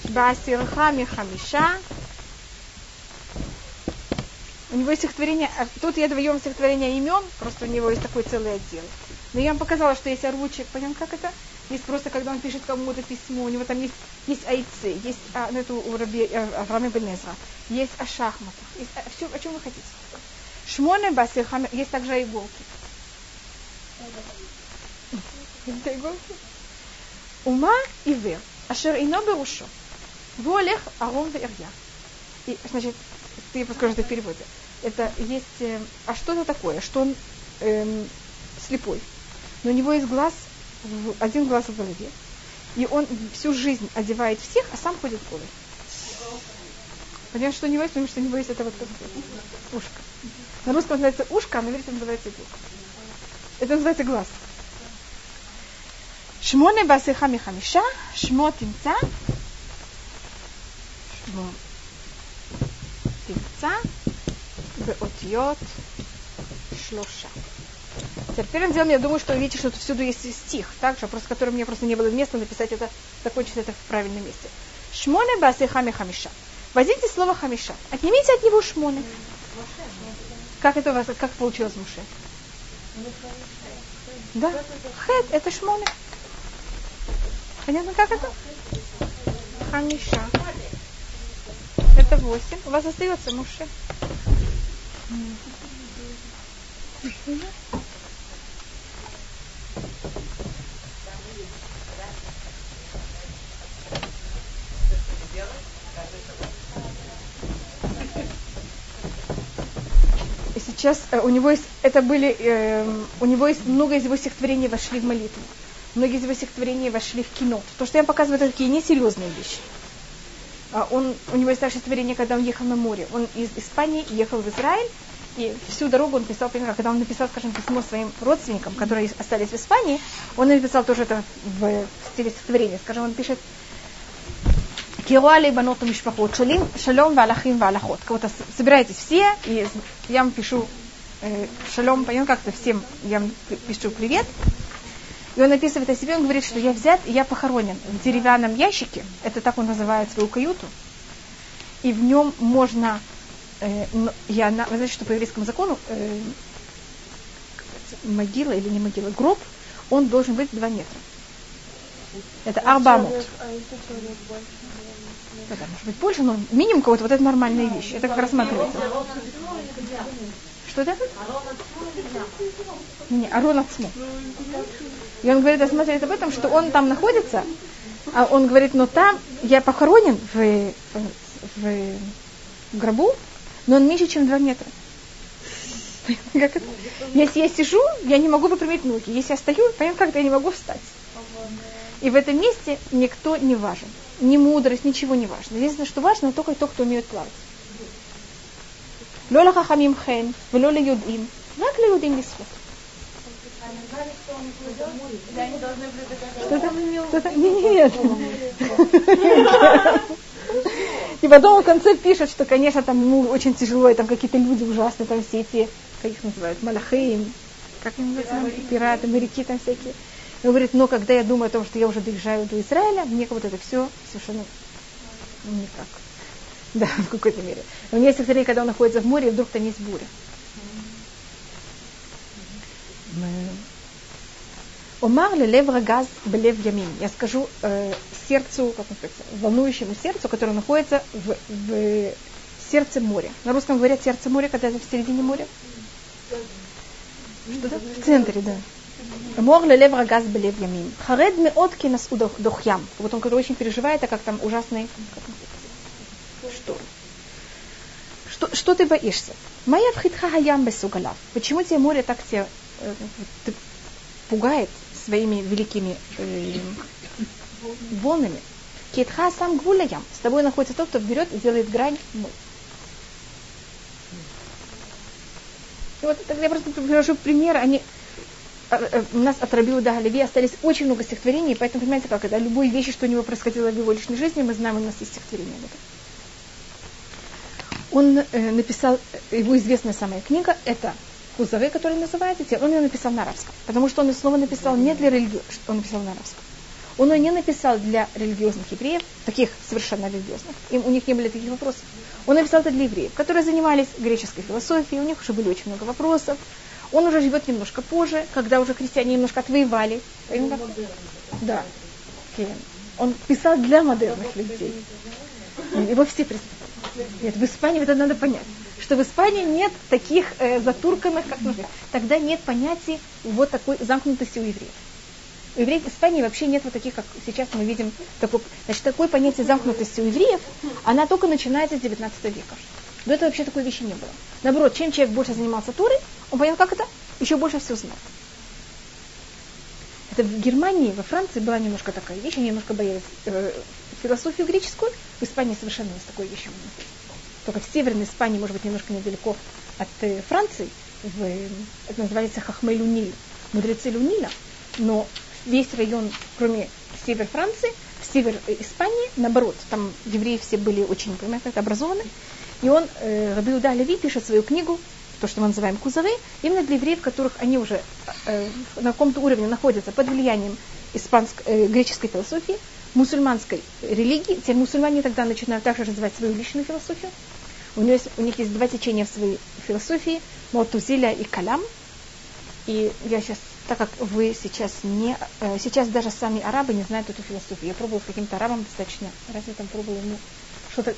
Басирха Михамиша. У него есть стихотворение, а тут я даем стихотворение имен, просто у него есть такой целый отдел. Но я вам показала, что есть оручек, понятно, как это? Есть просто, когда он пишет кому-то письмо, у него там есть, есть айцы, есть а, ну, это у Раби, Авраама Бенезра, есть о шахматах, есть о, все, о чем вы хотите. Шмоне басихами. Есть также иголки. Это иголки. Ума и вер. Ашер ино берушо. Волех арон верья. И, значит, ты подскажешь это в переводе. Это есть... Э, а что это такое? Что он эм, слепой. Но у него есть глаз, один глаз в голове. И он всю жизнь одевает всех, а сам ходит голый. Понятно, что у него есть, потому что у него есть это вот ушко. На русском называется ушко, а на иврите называется глаз. Это называется глаз. Шмоне басиха михамиша, шмо тимца, шмо тимца, беотьот, шлоша. Первым делом, я думаю, что вы видите, что тут всюду есть стих, так же, просто который мне просто не было места написать это, закончить это в правильном месте. Шмоне басиха хамиша. Возьмите слово хамиша. Отнимите от него шмоны. Как это у вас, как получилось Муше? Да, хет, это шмоне. Понятно, как это? Хамиша. Это восемь. У вас остается Муше. И сейчас э, у него есть, это были, э, у него есть много из его стихотворений вошли в молитву. Многие из его стихотворений вошли в кино. То, что я показываю, это такие несерьезные вещи. А он, у него есть также стихотворение, когда он ехал на море. Он из Испании ехал в Израиль, и всю дорогу он писал, когда он написал, скажем, письмо своим родственникам, которые остались в Испании, он написал тоже это в стиле стихотворения. Скажем, он пишет Кируали баноту мишпахот, шалим, шалом валахим валахот. Кого-то собирайтесь все, и я вам пишу э, шалом, понятно, как-то всем я вам пишу привет. И он описывает о себе, он говорит, что я взят, я похоронен в деревянном ящике, это так он называет свою каюту, и в нем можно, э, я, вы знаете, что по еврейскому закону э, могила или не могила, гроб, он должен быть 2 метра. Это арбамут. Да, да, может быть больше, но минимум кого-то, вот это нормальная вещь. Это как рассматривается. Что это? Не, Арон Ацму. И он говорит, рассматривает об этом, что он там находится, а он говорит, но там я похоронен в, в гробу, но он меньше, чем 2 метра. Как это? Если я сижу, я не могу выпрямить ноги. Если я стою, понятно, как-то я не могу встать. И в этом месте никто не важен. Ни мудрость, ничего не важно. Единственное, что важно, только тот, кто умеет плавать. Лола хахамим хэн, лола юдим. Как ли юдим лисхут? Что там? Что? Нет. И потом в конце пишет, что, конечно, там ему очень тяжело, и там какие-то люди ужасные, там все эти, как их называют, малахеим, как они называют, пираты, моряки там всякие. Он говорит, но когда я думаю о том, что я уже доезжаю до Израиля, мне вот это все совершенно никак. Да, в какой-то мере. У меня есть стихотворение, когда он находится в море, и вдруг там есть буря. Омар лелев рагаз белев ямин. Я скажу э, сердцу, как он сказать, волнующему сердцу, которое находится в, в сердце моря. На русском говорят сердце моря, когда это в середине моря. Что да? В центре, да. Мор лелев рагаз белев ямин. Харед меот кинас удохям. Вот он который очень переживает, а как там ужасный шторм. Что, что ты боишься? Моя вхитха хаям бесугалав. Почему тебе море так тебя э, пугает своими великими э, волнами? Кетха сам гвулаям. С тобой находится тот, кто берет и делает грань. И вот тогда я просто привожу пример. Они, нас от Рабиу до Галиви остались очень много стихотворений, поэтому понимаете, как это, любой вещи, что у него происходило в его личной жизни, мы знаем, у нас есть стихотворение об этом он э, написал, его известная самая книга, это Кузове, который называется, он ее написал на арабском. Потому что он снова написал не для религии, он написал на арабском. Он ее не написал для религиозных евреев, таких совершенно религиозных. Им, у них не было таких вопросов. Он написал это для евреев, которые занимались греческой философией, у них уже были очень много вопросов. Он уже живет немножко позже, когда уже крестьяне немножко отвоевали. Да. Он писал для модерных людей. Его все представляют. Нет, в Испании это надо понять, что в Испании нет таких э, затурканных, как нужно. Тогда нет понятия вот такой замкнутости у евреев. У евреев в Испании вообще нет вот таких, как сейчас мы видим. Такой, значит, такое понятие замкнутости у евреев, она только начинается с 19 века. До этого вообще такой вещи не было. Наоборот, чем человек больше занимался турой, он понял, как это, еще больше все знал. Это в Германии, во Франции была немножко такая вещь, они немножко боялись э, философию греческую. В Испании совершенно с такой вещью. Только в Северной Испании, может быть, немножко недалеко от э, Франции, в, это называется Хахмей Люниль, мудрецы Люниля, но весь район, кроме север Франции, север э, Испании, наоборот, там евреи все были очень, понимаете, как образованы, и он, э, Рабиуда Леви, пишет свою книгу, то, что мы называем кузовы, именно для евреев, которых они уже э, на каком-то уровне находятся под влиянием испанск, э, греческой философии, мусульманской религии. Те мусульмане тогда начинают также развивать свою личную философию. У, него есть, у них есть два течения в своей философии, Мотузиля и Калям. И я сейчас, так как вы сейчас не... Э, сейчас даже сами арабы не знают эту философию. Я пробовала с каким-то арабом достаточно, раз я там пробовала ему что-то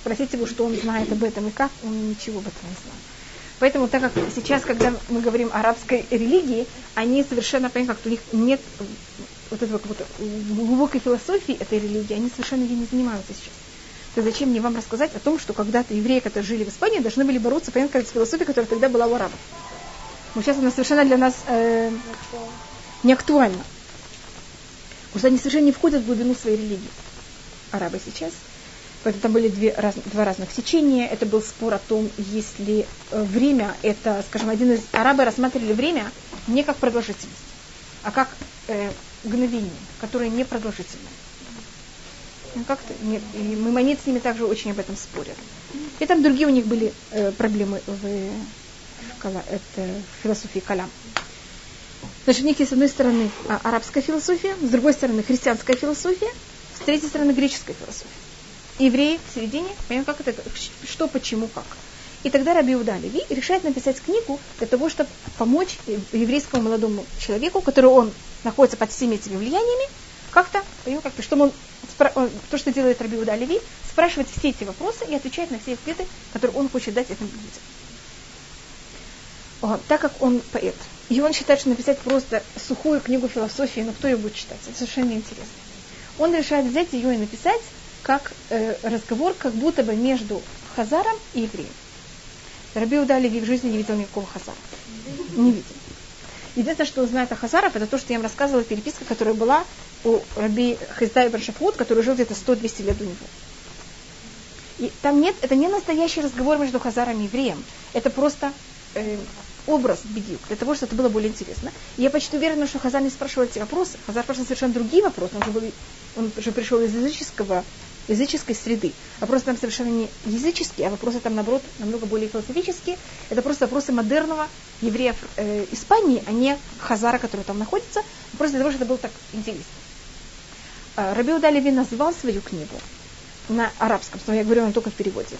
спросить его, что он знает об этом и как, он ничего об этом не знает. Поэтому, так как сейчас, когда мы говорим о арабской религии, они совершенно понимают, как у них нет вот этого какой-то глубокой философии этой религии, они совершенно ей не занимаются сейчас. То зачем мне вам рассказать о том, что когда-то евреи, которые жили в Испании, должны были бороться, понятно, с философией, которая тогда была у арабов. Но сейчас она совершенно для нас э, не актуальна. Потому что они совершенно не входят в глубину своей религии. Арабы сейчас – Поэтому там были две, раз, два разных течения. Это был спор о том, если э, время, это, скажем, один из арабы рассматривали время не как продолжительность, а как э, мгновение, которое не продолжительное. Ну, как-то нет. И Маймонид с ними также очень об этом спорят. И там другие у них были э, проблемы в, в, это, в философии калям. Значит, у них есть с одной стороны а, арабская философия, с другой стороны христианская философия, с третьей стороны греческая философия евреи в середине, понимаем, как это, что, почему, как. И тогда Раби Иуда Леви решает написать книгу для того, чтобы помочь еврейскому молодому человеку, который он находится под всеми этими влияниями, как-то, понимаем, как-то, чтобы он, то, что делает Раби Иуда Леви, спрашивать все эти вопросы и отвечать на все ответы, которые он хочет дать этим людям. О, так как он поэт, и он считает, что написать просто сухую книгу философии, но кто ее будет читать? Это совершенно неинтересно. Он решает взять ее и написать как э, разговор как будто бы между Хазаром и евреем. Раби Удалеви в жизни не видел никакого Хазара. Не видел. Единственное, что он знает о Хазарах, это то, что я вам рассказывала, переписка, которая была у Раби Хизда Баршафут, который жил где-то 100-200 лет до него. И там нет, это не настоящий разговор между Хазаром и евреем. Это просто э, образ бедюк, для того, чтобы это было более интересно. И я почти уверена, что Хазар не спрашивал эти вопросы. Хазар спрашивал совершенно другие вопросы. Он же, был, он же пришел из языческого языческой среды. Вопросы там совершенно не языческие, а вопросы там, наоборот, намного более философические. Это просто вопросы модерного еврея э, Испании, а не Хазара, который там находится. Просто для того, чтобы это было так интересно. Э, Раби Удалеви назвал свою книгу на арабском, но я говорю вам только в переводе.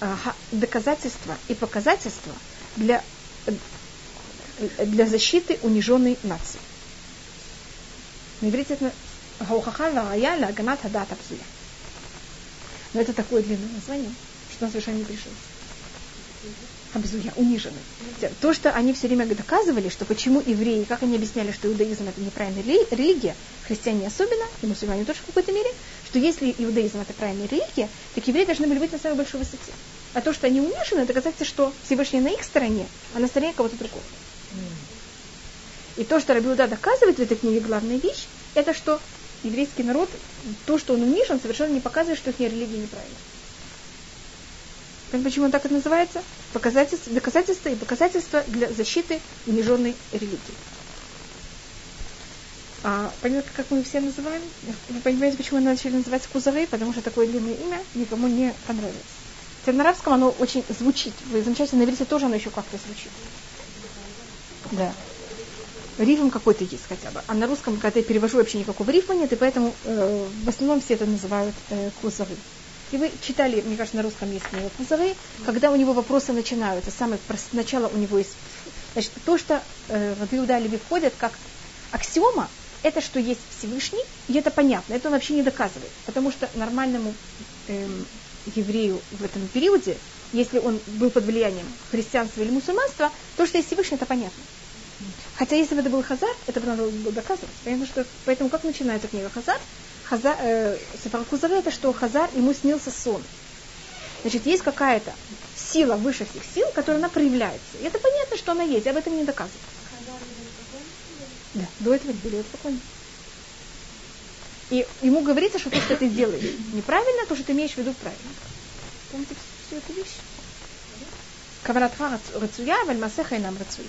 Э, доказательства и показательства для, э, для защиты униженной нации. На иврите это Хаухаха Варая Лаганат Хадат Абзуя. Но это такое длинное название, что он совершенно не пришел. Абзуя, униженный. То, что они все время доказывали, что почему евреи, как они объясняли, что иудаизм это неправильная религия, христиане особенно, и мусульмане тоже в какой-то мере, что если иудаизм это правильная религия, так евреи должны были быть на самой большой высоте. А то, что они унижены, это доказательство, что Всевышний на их стороне, а на стороне кого-то другого. И то, что Рабиуда доказывает в этой книге, главная вещь, это что еврейский народ, то, что он унижен, совершенно не показывает, что их религия неправильна. Почему он так это называется? Показательство, доказательство и показательство для защиты униженной религии. А, понимаете, как мы все называем? Вы понимаете, почему мы начали называть кузовы? Потому что такое длинное имя никому не понравится. Хотя на арабском оно очень звучит. Вы замечаете, на иврите тоже оно еще как-то звучит. Да рифм какой-то есть хотя бы. А на русском, когда я перевожу, вообще никакого рифма нет, и поэтому э, в основном все это называют э, кузовы. И вы читали, мне кажется, на русском есть книга кузовы, когда у него вопросы начинаются, самое сначала у него есть... Значит, то, что э, в Иуда Леви входит как аксиома, это что есть Всевышний, и это понятно, это он вообще не доказывает, потому что нормальному э, еврею в этом периоде, если он был под влиянием христианства или мусульманства, то, что есть Всевышний, это понятно. Хотя если бы это был Хазар, это бы надо было доказывать. Понятно, что, поэтому как начинается книга Хазар? Хазар э, это что Хазар, ему снился сон. Значит, есть какая-то сила выше всех сил, которая она проявляется. И это понятно, что она есть, об этом не доказывают. Да, до этого были спокойно. И ему говорится, что то, что ты делаешь неправильно, то, что ты имеешь в виду правильно. Помните всю эту вещь? Каваратха рацуя, вальмасеха и нам рацуя.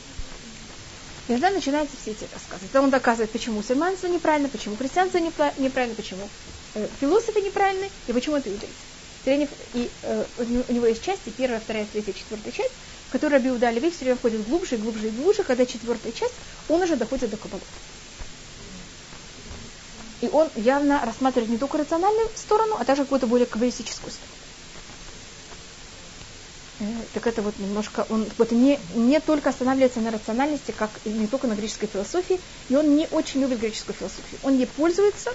И тогда начинаются все эти рассказы. Тогда он доказывает, почему мусульманство неправильно, почему христианство неправильно, почему э, философы неправильны и почему это иудаизм. И э, у него есть части, первая, вторая, третья, четвертая часть, в которой Абиуда Леви все время входит глубже и глубже и глубже, когда четвертая часть, он уже доходит до Каббалы. И он явно рассматривает не только рациональную сторону, а также какую-то более каббалистическую сторону. Э, так это вот немножко, он вот не, не только останавливается на рациональности, как не только на греческой философии, и он не очень любит греческую философию. Он ей пользуется,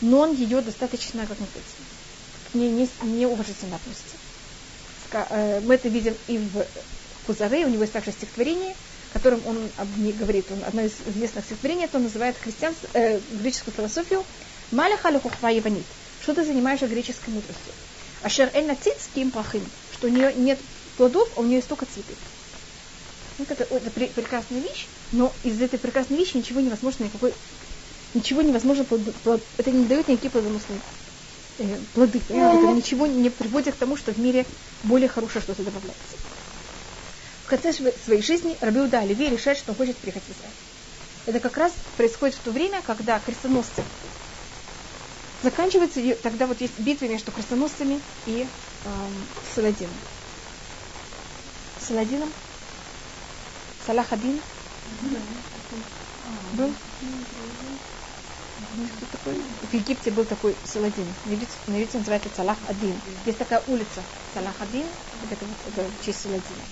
но он ее достаточно, как называется, к ней не, не уважительно относится. Э, мы это видим и в Кузаре, у него есть также стихотворение, которым он говорит, он, одно из известных стихотворений, это он называет христианство, э, греческую философию Маляха Лехухва Иванит. Что ты занимаешься греческой мудростью? Ашер эль нациц ким прахим, что у нее нет плодов, а у нее есть только. Вот это, это пр- прекрасная вещь, но из этой прекрасной вещи ничего невозможно, никакой, ничего невозможно, плод, плод, это не дает никакие плодоносные э, плоды. Это ничего не приводит к тому, что в мире более хорошее что-то добавляется. В конце своей жизни Рабиуда Оливей решает, что он хочет приехать в Израиль. Это как раз происходит в то время, когда крестоносцы заканчивается, и тогда вот есть битва между крестоносцами и эм, Саладином. Саладином? Салах один? Был? В Египте был такой Саладин. На иврите называется Салах один. Есть такая улица Салах один. Это, это в честь Саладина.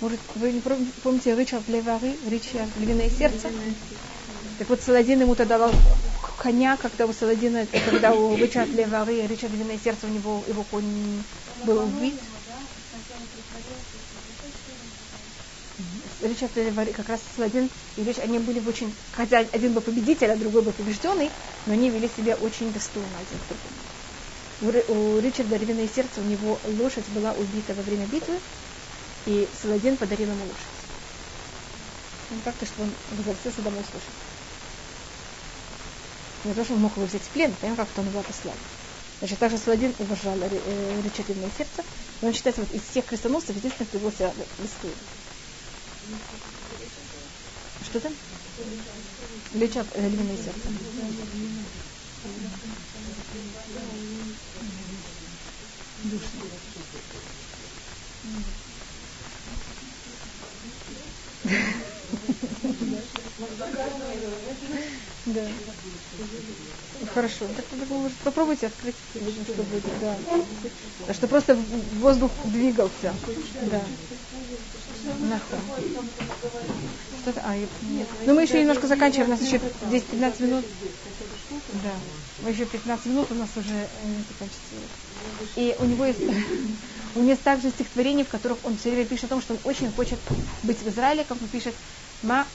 Может, вы не помните Ричард Левари, Ричард Львиное сердце? Так вот, Саладин ему тогда дал коня, когда у Саладина, когда у Ричард Левари, Ричард Львиное сердце, у него его конь был убит. Левари, как раз Саладин и Рич, они были очень, хотя один был победитель, а другой был побежденный, но они вели себя очень достойно один к другому. У Ричарда Львиное сердце, у него лошадь была убита во время битвы, и Саладин подарил ему лошадь. Ну, как-то, что он возвратился домой с лошадью. Не то, что он мог его взять в плен, понимаем, как-то он его послал. Значит, также Саладин уважал э, рычательное сердце. И он считается вот из всех крестоносцев единственным, кто его себя в истории. Что там? Лечат э, львиное сердце. Да. Хорошо. Так попробуйте открыть, что будет. Да. Что просто воздух двигался. Да. Что-то, а, нет. Ну мы еще немножко заканчиваем, у нас еще 10-15 минут. Да. Мы еще 15 минут, у нас уже не закончится. И у него есть у него есть также стихотворение, в которых он все время пишет о том, что он очень хочет быть в Израиле, как он пишет, ма,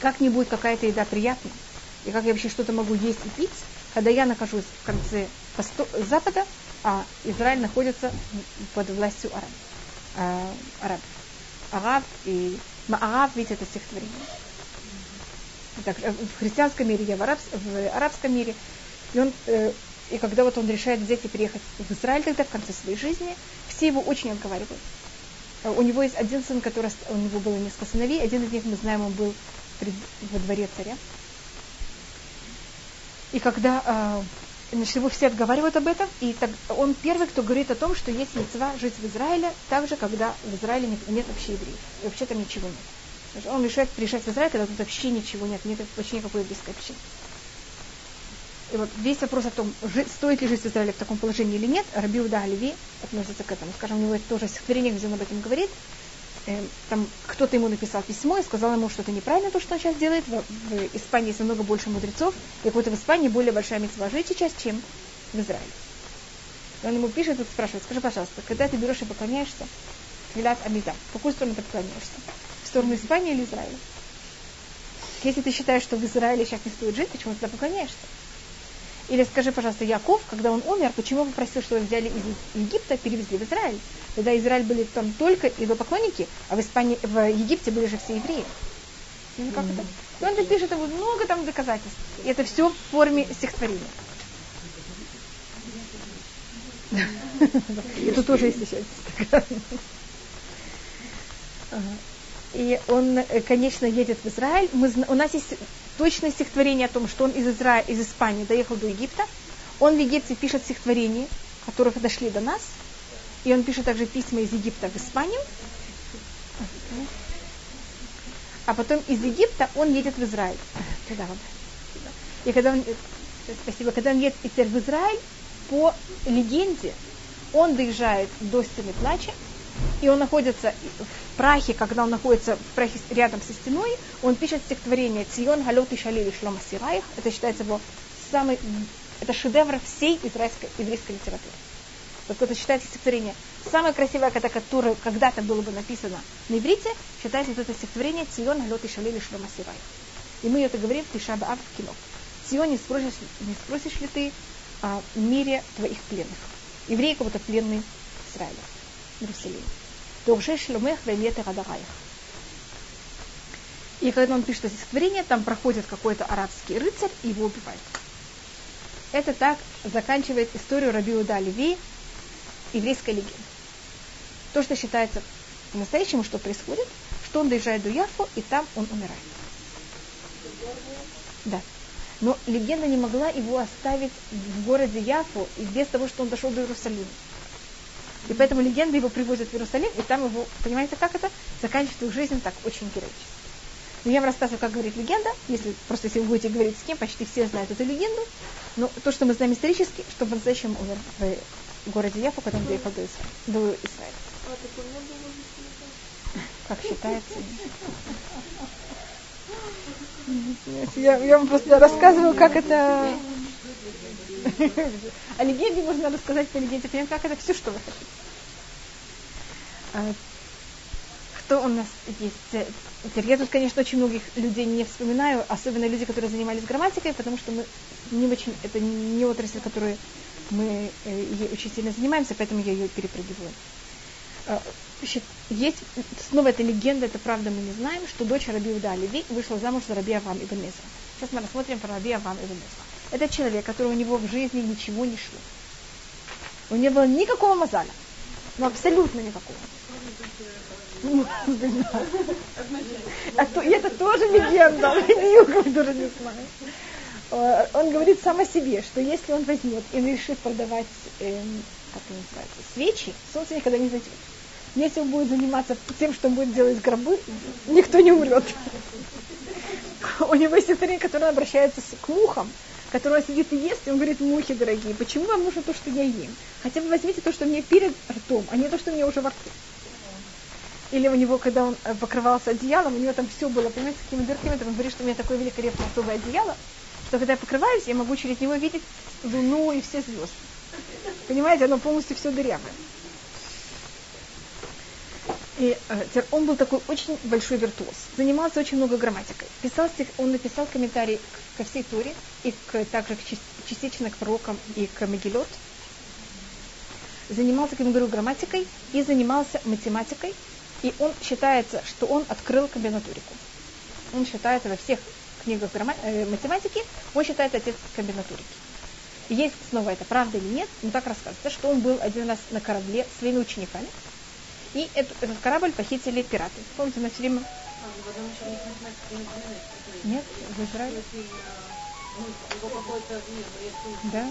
как не будет какая-то еда приятна, и как я вообще что-то могу есть и пить, когда я нахожусь в конце посто... запада, а Израиль находится под властью араб. А, араб. И Маараб, видите, это стихотворение. Так, в христианском мире, я в, араб, в арабском мире. И он э, и когда вот он решает взять и приехать в Израиль тогда в конце своей жизни, все его очень отговаривают. Э, у него есть один сын, который у него было несколько сыновей, один из них, мы знаем, он был во дворе царя. И когда э, значит, его все отговаривают об этом, и так, он первый, кто говорит о том, что есть мецва жить в Израиле, так же, когда в Израиле нет, нет вообще евреев. И вообще там ничего нет. Он решает приезжать в Израиль, когда тут вообще ничего нет, нет вообще никакой еврейской общины. И вот весь вопрос о том, стоит ли жить в Израиле в таком положении или нет, Раби Уда Оливи относится к этому. Скажем, у него это тоже стихотворение, где он об этом говорит. Эм, там кто-то ему написал письмо и сказал ему, что это неправильно то, что он сейчас делает. В, в Испании есть намного больше мудрецов, и какой-то в Испании более большая митцва сейчас, чем в Израиле. И он ему пишет и спрашивает, скажи, пожалуйста, когда ты берешь и поклоняешься, Твилят Амида, в какую сторону ты поклоняешься? В сторону Испании или Израиля? Если ты считаешь, что в Израиле сейчас не стоит жить, почему ты туда поклоняешься? Или скажи, пожалуйста, Яков, когда он умер, почему он попросил, что его взяли из Египта, перевезли в Израиль? Тогда Израиль были там только идолопоклонники, а в, Испании, в Египте были же все евреи. Ну, как это? И он пишет ему много там доказательств. И это все в форме стихотворения. И тут тоже есть еще И он, э, конечно, едет в Израиль. Мы, у нас есть точное стихотворение о том, что он из Израиля, из Испании доехал до Египта. Он в Египте пишет стихотворения, которых дошли до нас. И он пишет также письма из Египта в Испанию. А потом из Египта он едет в Израиль. И когда он, спасибо, когда он едет в Израиль, по легенде, он доезжает до стены плача, и он находится в прахе, когда он находится в прахе рядом со стеной, он пишет стихотворение «Цион галет и шалили шлома сираих». Это считается его самый, это шедевр всей израильской, еврейской литературы. Вот это считается стихотворение. Самое красивое, которое когда-то было бы написано на иврите, считается вот это стихотворение «Цион галет и шалили шлома сираих». И мы это говорим в Тиша Баав в кино. Цион, не спросишь, не спросишь ли ты о мире твоих пленных? Евреи как будто пленные Израиля, Иерусалима. Дорже шломех веметер адараях. И когда он пишет стихотворение, там проходит какой-то арабский рыцарь и его убивает. Это так заканчивает историю Рабиуда Леви, еврейской легенды. То, что считается по-настоящему, что происходит, что он доезжает до Яфу, и там он умирает. Да. Но легенда не могла его оставить в городе Яфу и без того, что он дошел до Иерусалима. И поэтому легенда его привозят в Иерусалим, и там его, понимаете, как это? Заканчивает свою жизнь так очень героически. Но я вам рассказываю, как говорит легенда, если просто если вы будете говорить с кем, почти все знают эту легенду. Но то, что мы знаем исторически, что по-настоящему умер в городе Яфу, когда он доехал до Израиля. До Израиля. Как считается? Я, я вам просто рассказываю, как это... О легенде можно рассказать по легенде, прям как это все, что вы хотите. А, кто у нас есть? Теперь я тут, конечно, очень многих людей не вспоминаю, особенно люди, которые занимались грамматикой, потому что мы не очень, это не отрасль, которой мы э, ей очень сильно занимаемся, поэтому я ее перепрыгиваю. А, есть, снова эта легенда, это правда, мы не знаем, что дочь Раби Уда Леви вышла замуж за Раби Авам Ибн. Сейчас мы рассмотрим про Раби Авам Ибн Мезра. Это человек, который у него в жизни ничего не шло. У него было никакого мазаля. Ну, абсолютно никакого. А то, и это тоже легенда. Я тоже не знаю. Э, он говорит сам о себе, что если он возьмет и решит продавать, э, как это называется, свечи, солнце никогда не зайдет. Если он будет заниматься тем, что он будет делать гробы, никто не умрет. У него есть история, которая обращается к мухам, которая сидит и ест, и он говорит, мухи дорогие, почему вам нужно то, что я ем? Хотя бы возьмите то, что мне перед ртом, а не то, что мне уже во рту. Или у него, когда он э, покрывался одеялом, у него там все было, понимаете, с какими дырками, он говорит, что у меня такое великолепное особое одеяло, что когда я покрываюсь, я могу через него видеть луну и все звезды. Понимаете, оно полностью все дырявое. И э, он был такой очень большой виртуоз. Занимался очень много грамматикой. Писал, он написал комментарий ко всей Туре, и к, также к, частично к пророкам и к Мегилот. Занимался, как я говорю, грамматикой и занимался математикой. И он считается, что он открыл комбинатурику. Он считается во всех книгах грамма- э, математики, он считается отец комбинатурики. И есть снова это правда или нет, но так рассказывается, что он был один раз на корабле с своими учениками, и этот, этот корабль похитили пираты. Помните, на все время... Нет, в Израиле. Да?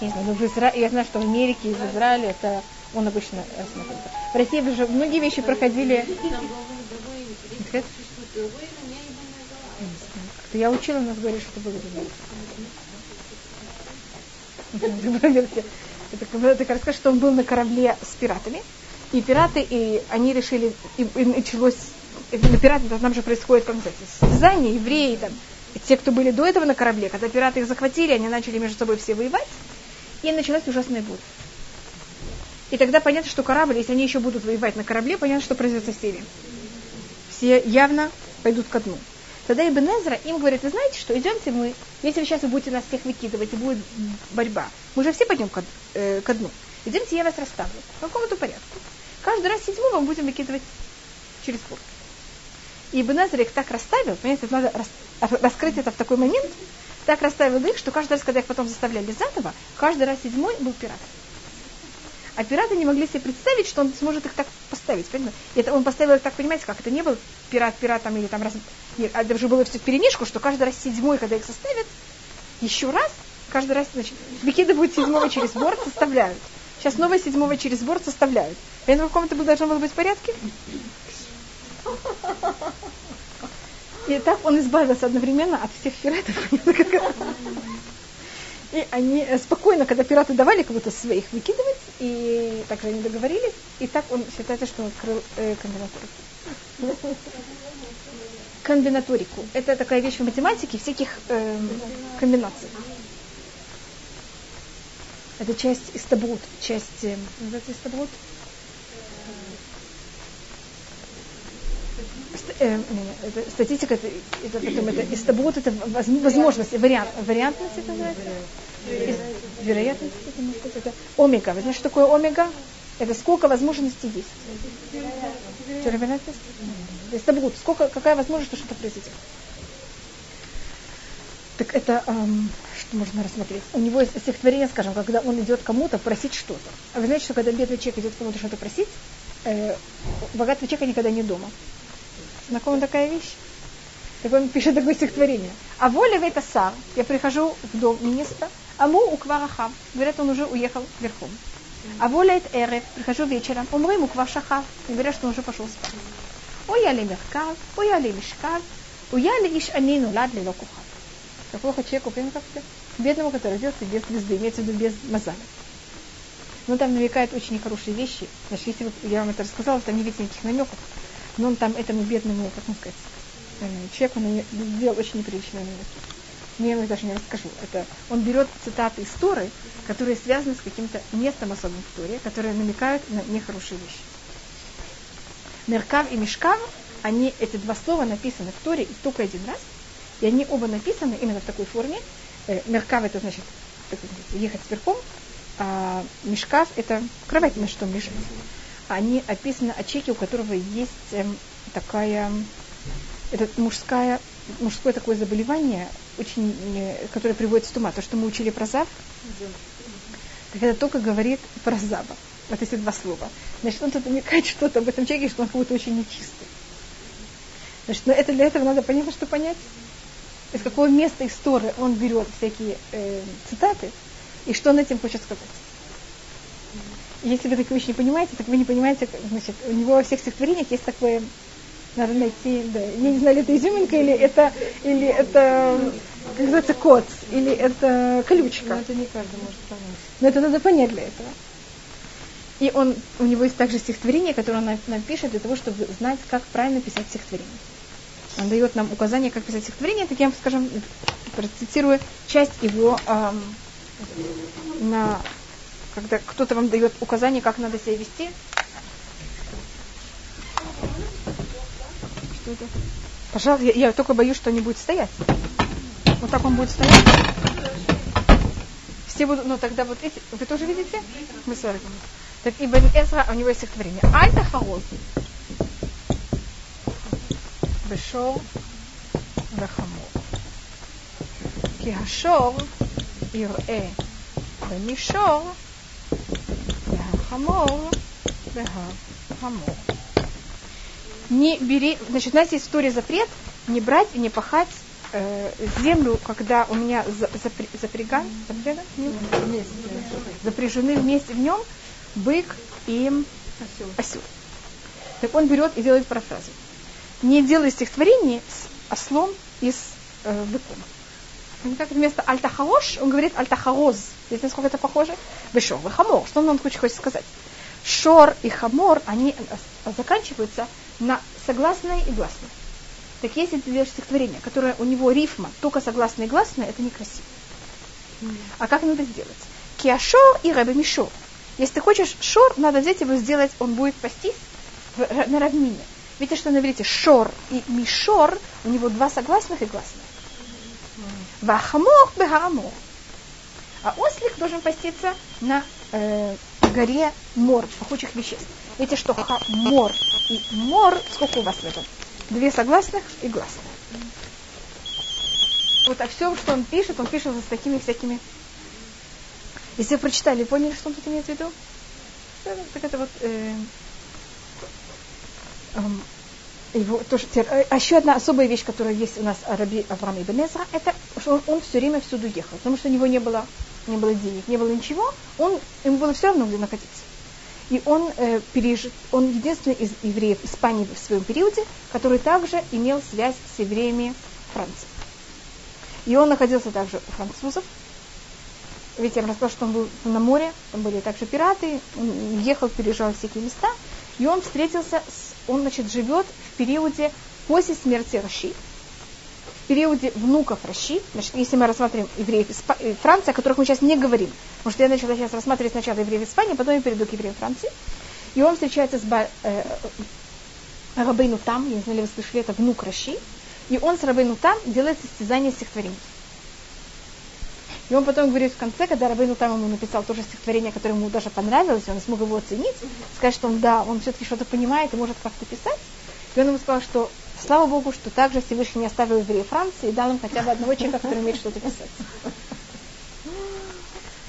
Не знаю, но в Изра... Я знаю, что в Америке и в Израиле это он обычно рассматривается. В России уже многие вещи проходили. Я учила, нас говорили, что было Это, как раз что он был на корабле с пиратами, и пираты, и они решили, и, и началось, на пираты там же происходит, как называется, состязание, евреи там, те, кто были до этого на корабле, когда пираты их захватили, они начали между собой все воевать, и началась ужасная буря. И тогда понятно, что корабль, если они еще будут воевать на корабле, понятно, что произойдет со всеми. Все явно пойдут ко дну. Тогда Ибн Эзра им говорит, вы знаете что, идемте мы, если вы сейчас вы будете нас всех выкидывать и будет борьба, мы же все пойдем ко, э, ко дну. Идемте, я вас расставлю. По какому-то порядку. Каждый раз седьмого мы будем выкидывать через порт. И их так расставил, понимаете, надо рас, раскрыть это в такой момент, так расставил их, что каждый раз, когда их потом заставляли заново, каждый раз седьмой был пират. А пираты не могли себе представить, что он сможет их так поставить. Понимаете? Это он поставил их так, понимаете, как это не был пират пиратом или там раз... Нет, а уже было все в перемешку, что каждый раз седьмой, когда их составят, еще раз, каждый раз, значит, выкидывают седьмого через борт, составляют. Сейчас новое седьмого через борт составляют. Это в каком-то должно было быть в порядке? И так он избавился одновременно от всех пиратов. И они э, спокойно, когда пираты давали кого-то своих выкидывать, и так же они договорились, и так он считается, что он открыл э, комбинаторику. Комбинаторику. Это такая вещь в математике всяких э, комбинаций. Это часть истабут, часть, э, называется истабут? Э, это, статистика, это, это потом это истабут, это возможность, вариант, вариантность это называется? Вероятность, это, может быть, это омега. Вы знаете, что такое омега? Это сколько возможностей есть. Вероятность? Истабут. Сколько, какая возможность, что что-то произойдет. Так это, эм, что можно рассмотреть? У него есть стихотворение, скажем, когда он идет кому-то просить что-то. А вы знаете, что когда бедный человек идет кому-то что-то просить, э, богатого человека никогда не дома. Знакома такая вещь? Так он пишет такое стихотворение. А воля в это сам. Я прихожу в дом министра, а му у кварахам. Говорят, он уже уехал верхом. А воля это эрев. Прихожу вечером. Умрым у квашахав. Говорят, что он уже пошел спать. Ой, я ли меркав, ой, я ли мешкав, ой, я ли иш анину лад ли локухав. Как плохо человеку, понимаете, как бедному, который родился без звезды, имеется в виду без мозаля. Но там намекает очень нехорошие вещи. Значит, если бы я вам это рассказала, там не видите никаких намеков. Но он там этому бедному, как можно сказать, э, человеку сделал очень неприличные намеки. Но я даже не расскажу. Это он берет цитаты из Торы, которые связаны с каким-то местом особым в Торе, которые намекают на нехорошие вещи. Меркав и Мешкав, они, эти два слова написаны в Торе только один раз, и они оба написаны именно в такой форме. Э, меркав это значит ехать верхом, а Мешкав это кровать, на что лежит они описаны о человеке, у которого есть эм, такая, это мужская, мужское такое заболевание, очень, э, которое приводит с ума. То, что мы учили про Зав, так это только говорит про Заба. Вот эти два слова. Значит, он тут намекает что-то об этом человеке, что он как будто очень нечистый. Значит, но это для этого надо понять, что понять. Из какого места истории он берет всякие э, цитаты, и что он этим хочет сказать. Если вы такую вещь не понимаете, так вы не понимаете, значит, у него во всех стихотворениях есть такое, надо найти, да, я не знаю, это изюминка или это, или это, как называется, код, или это колючка. Но это не каждый может понять. Но это надо понять для этого. И он, у него есть также стихотворение, которое он нам пишет для того, чтобы знать, как правильно писать стихотворение. Дает нам указания, как писать стихотворение, так я, скажем, процитирую часть его эм, на когда кто-то вам дает указание, как надо себя вести. Что это? Пожалуйста, я, я только боюсь, что они будут стоять. Вот так он будет стоять. Все будут, ну тогда вот эти, вы тоже видите? Мы с вами. Так Ибн Эзра, у него есть стихотворение. Альта хароз. Бешор וחמור. כי השור יראה במישור хамор, хамор. Не бери, значит, у нас есть история запрет не брать и не пахать э, землю, когда у меня запряган, запряган, запряжены вместе в нем бык и осел. осел. Так он берет и делает профразу. Не делай стихотворение с ослом и с э, быком. Как вместо אל תחרוש, он говорит אל תחרוז. Видите, насколько это похоже? בשור и חמור. Что он хочет сказать? שור и חמור, они заканчиваются на согласные и гласные. Так если ты делаешь стихотворение, которое у него рифма, только согласные и гласные, это некрасиво. А как надо сделать? Киашор и Рэбе Мишор. Если ты хочешь шор, надо взять его сделать, он будет пастись в, на равнине. Видите, что на иврите шор и мишор, у него два согласных и гласных. Вахамор бехарамор. А ослик должен паститься на э, горе мор, пахучих веществ. Видите, что мор и мор, сколько у вас в этом? Две согласных и гласных. Вот а все, что он пишет, он пишет с такими всякими если вы прочитали, поняли, что он тут имеет в виду? Так это вот... Э, э, его тоже, э, а еще одна особая вещь, которая есть у нас о Раби Авраам Ибн Эзра, это что он, он все время всюду ехал, потому что у него не было, не было денег, не было ничего, он, ему было все равно, где находиться. И он э, пережит, он единственный из евреев Испании в своем периоде, который также имел связь с евреями Франции. И он находился также у французов, ведь я вам рассказала, что он был на море, там были также пираты, он ехал, переезжал всякие места, и он встретился, с, он, значит, живет в периоде после смерти Раши, в периоде внуков Раши, значит, если мы рассматриваем евреев Испа- э, Франции, о которых мы сейчас не говорим, потому что я начала сейчас рассматривать сначала евреев Испании, потом я перейду к евреям Франции, и он встречается с ба- э, Рабейну Там, я не знаю, ли вы слышали, это внук Раши, и он с Рабейну Там делает состязание стихотворений. И он потом говорит в конце, когда Рабейну там ему написал тоже стихотворение, которое ему даже понравилось, он смог его оценить, сказать, что он, да, он все-таки что-то понимает и может как-то писать. И он ему сказал, что слава Богу, что также Всевышний не оставил евреев Франции и дал им хотя бы одного человека, который умеет что-то писать.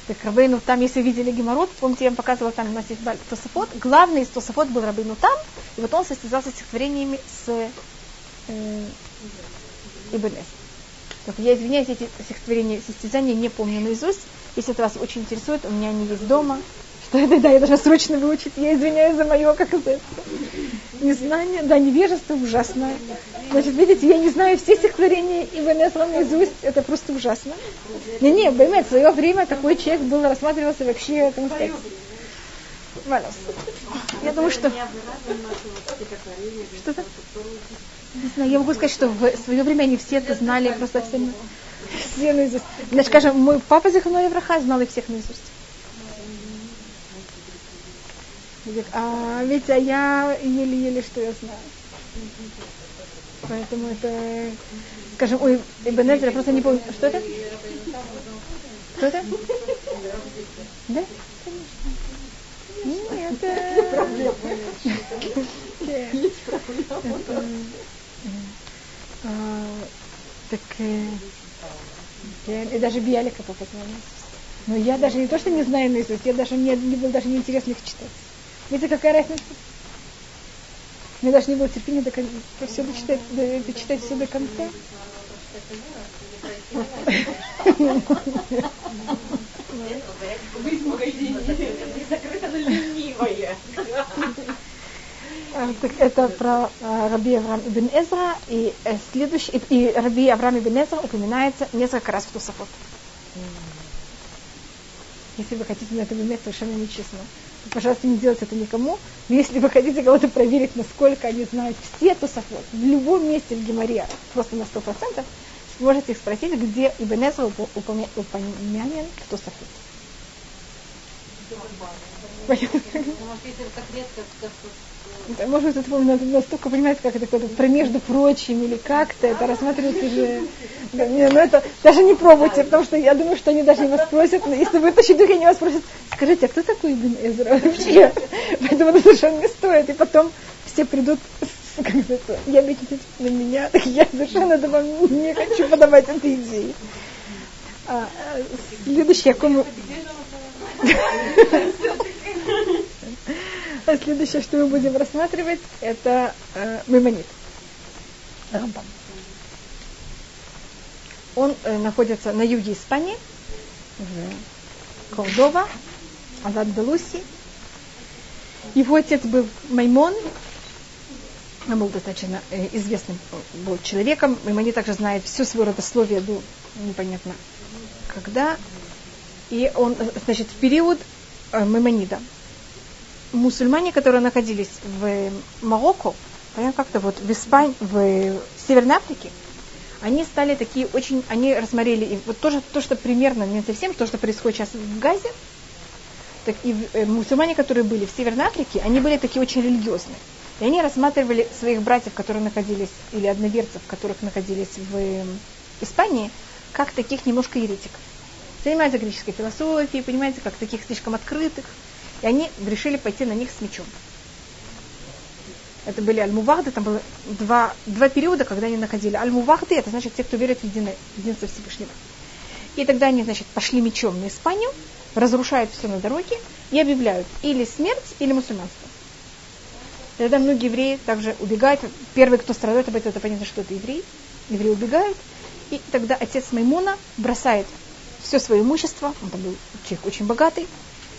Так Рабейну там, если видели геморрот, помните, я вам показывала, там у нас есть Тософот. Главный из Тософот был Рабейну там, и вот он состязался стихотворениями с э, Ибн только я извиняюсь, эти стихотворения, состязания не помню наизусть. Если это вас очень интересует, у меня они есть дома. Что это, да, я должна срочно выучить. Я извиняюсь за мое, как это, незнание. Да, невежество ужасное. Значит, видите, я не знаю все стихотворения и Венесла наизусть. Это просто ужасно. Не-не, Баймет, в свое время такой человек был, рассматривался вообще, как сказать, Я думаю, что... Что-то? Не знаю, я могу сказать, что в свое время они все это знали, просто все, все наизусть. Значит, скажем, мой папа Зиханой Евраха знал их всех наизусть. Говорит, а ведь а я еле-еле что я знаю. Поэтому это, скажем, ой, Ибн я просто не помню. Что это? Что это? Да? Конечно. Нет, это... А, так э, и даже Биалика знал Но я даже не то, что не знаю наизусть, я даже мне не было даже неинтересно их читать. Видите, какая разница? Мне даже не было терпения до конца, все дочитать, до, дочитать все до конца. Быть в магазине. Закрыто ленивая. Э, это про э, Раби Авраам ибн Эзра, и э, следующий, и Раби Авраам ибн Эзра упоминается несколько раз в Тусафот. Если вы хотите на это место совершенно нечестно. Пожалуйста, не делайте это никому. Но если вы хотите кого-то проверить, насколько они знают все Тусафот, в любом месте в Геморе, просто на 100%, можете их спросить, где Ибн Эзра упомянен в Тусафот. Может быть, это надо настолько понимать, как это кто-то про между прочим или как-то это рассматривать уже. Да, не, ну это даже не пробуйте, потому что я думаю, что они даже не вас спросят. Если вы вытащите их, они вас спросят, скажите, а кто такой Ибн Эзра вообще? Поэтому это совершенно не стоит. И потом все придут как это, я видите на меня, так я совершенно это вам не хочу подавать этой идеи. А, а следующий, о ком а следующее, что мы будем рассматривать, это э, Маймонит. Рамбам. Он э, находится на юге Испании, в Кордова, в Андалусии. Его отец был Маймон, он был достаточно э, известным был человеком. Маймонит также знает все свое родословие до непонятно когда. И он, э, значит, в период э, Маймонида мусульмане, которые находились в Марокко, как-то вот в Испании, в Северной Африке, они стали такие очень, они рассмотрели, и вот тоже то, что примерно, не совсем то, что происходит сейчас в Газе, так и э, мусульмане, которые были в Северной Африке, они были такие очень религиозные. И они рассматривали своих братьев, которые находились, или одноверцев, которых находились в Испании, как таких немножко еретиков. Занимаются греческой философией, понимаете, как таких слишком открытых. И они решили пойти на них с мечом. Это были альмувахды, там было два, два периода, когда они находили. Альмувахды, это значит те, кто верит в единое, единство Всевышнего. И тогда они, значит, пошли мечом на Испанию, разрушают все на дороге и объявляют или смерть, или мусульманство. Тогда многие евреи также убегают. Первый, кто страдает об этом, это понятно, что это евреи. Евреи убегают. И тогда отец Маймона бросает все свое имущество, он там был человек очень богатый,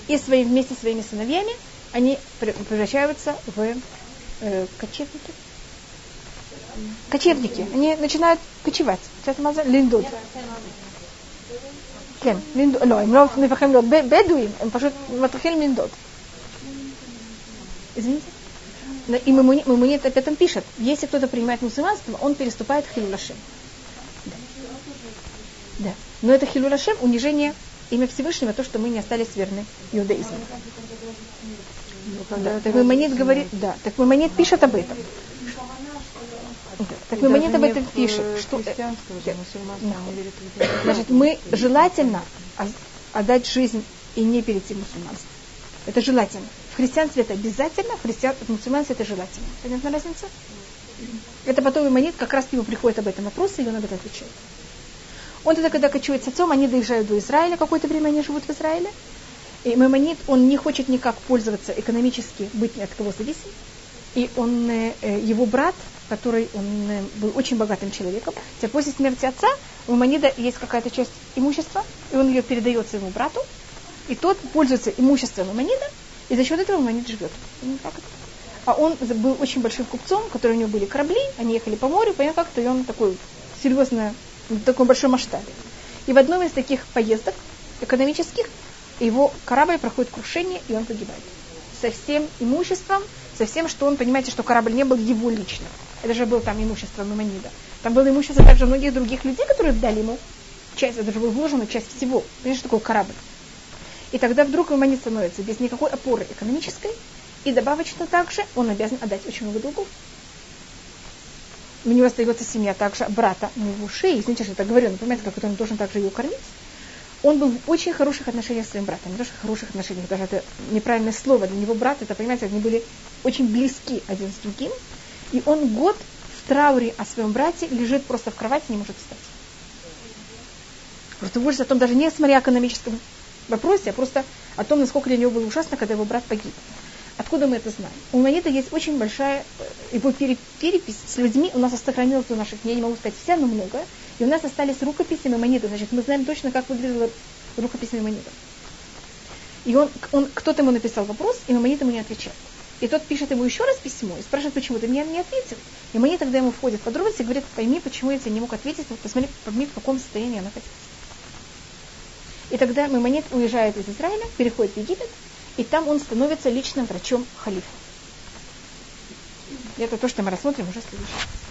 и свои, вместе со своими сыновьями они превращаются в э, кочевники. Кочевники. Они начинают кочевать. Линдуд. כן, לינדוד, לא, הם לא נהפכים להיות בדואים, הם פשוט מתחילים לנדוד. Извините? И Мамунит об этом пишет. Если кто-то принимает мусульманство, он переступает хилюлашем. Да. да. Но это хилюлашем унижение имя Всевышнего, то, что мы не остались верны иудаизму. Да. Так Мамонит говорит, да, так Мамонит пишет об этом. Так Мамонит об этом пишет, что значит, мы желательно отдать жизнь и не перейти в мусульманство. Это желательно. В христианстве это обязательно, в, христиан... в мусульманстве это желательно. Понятна разница? Это потом Иманит как раз к нему приходит об этом вопрос, и он об этом отвечает. Он тогда, когда кочует с отцом, они доезжают до Израиля, какое-то время они живут в Израиле. И Маймонит, он не хочет никак пользоваться экономически, быть от кого зависим. И он, э, э, его брат, который он э, был очень богатым человеком, хотя после смерти отца у Маймонида есть какая-то часть имущества, и он ее передает своему брату, и тот пользуется имуществом Маймонида, и за счет этого Маймонид живет. А он был очень большим купцом, который у него были корабли, они ехали по морю, понятно как-то, и он такой серьезно, в таком большом масштабе. И в одном из таких поездок экономических его корабль проходит крушение, и он погибает. Со всем имуществом, со всем, что он, понимаете, что корабль не был его личным. Это же было там имущество Мамонида. Там было имущество также многих других людей, которые дали ему часть, это же было вложено часть всего. Понимаете, что такое корабль? И тогда вдруг Мамонид становится без никакой опоры экономической, и добавочно также он обязан отдать очень много долгов. У него остается семья также брата шее. Извините, что так говорю, но понимаете, как он должен также ее кормить. Он был в очень хороших отношениях с своим братом. Не то, хороших отношениях, даже это неправильное слово. Для него брат, это, понимаете, они были очень близки один с другим. И он год в трауре о своем брате лежит просто в кровати, не может встать. Просто ужас о том, даже не смотря экономическом вопросе, а просто о том, насколько для него было ужасно, когда его брат погиб. Откуда мы это знаем? У Мамонета есть очень большая э, его перепись с людьми. У нас сохранилась у наших, я не могу сказать вся, но много. И у нас остались рукописи Мамонета. Значит, мы знаем точно, как выглядела рукопись Мамонета. И он, он, кто-то ему написал вопрос, и Мамонит ему не отвечал. И тот пишет ему еще раз письмо и спрашивает, почему ты мне не ответил. И Мамонит тогда ему входит в подробности и говорит, пойми, почему я тебе не мог ответить, посмотри, пойми, в каком состоянии она находится. И тогда Маймонит уезжает из Израиля, переходит в Египет, и там он становится личным врачом халифа. Это то, что мы рассмотрим уже в следующий раз.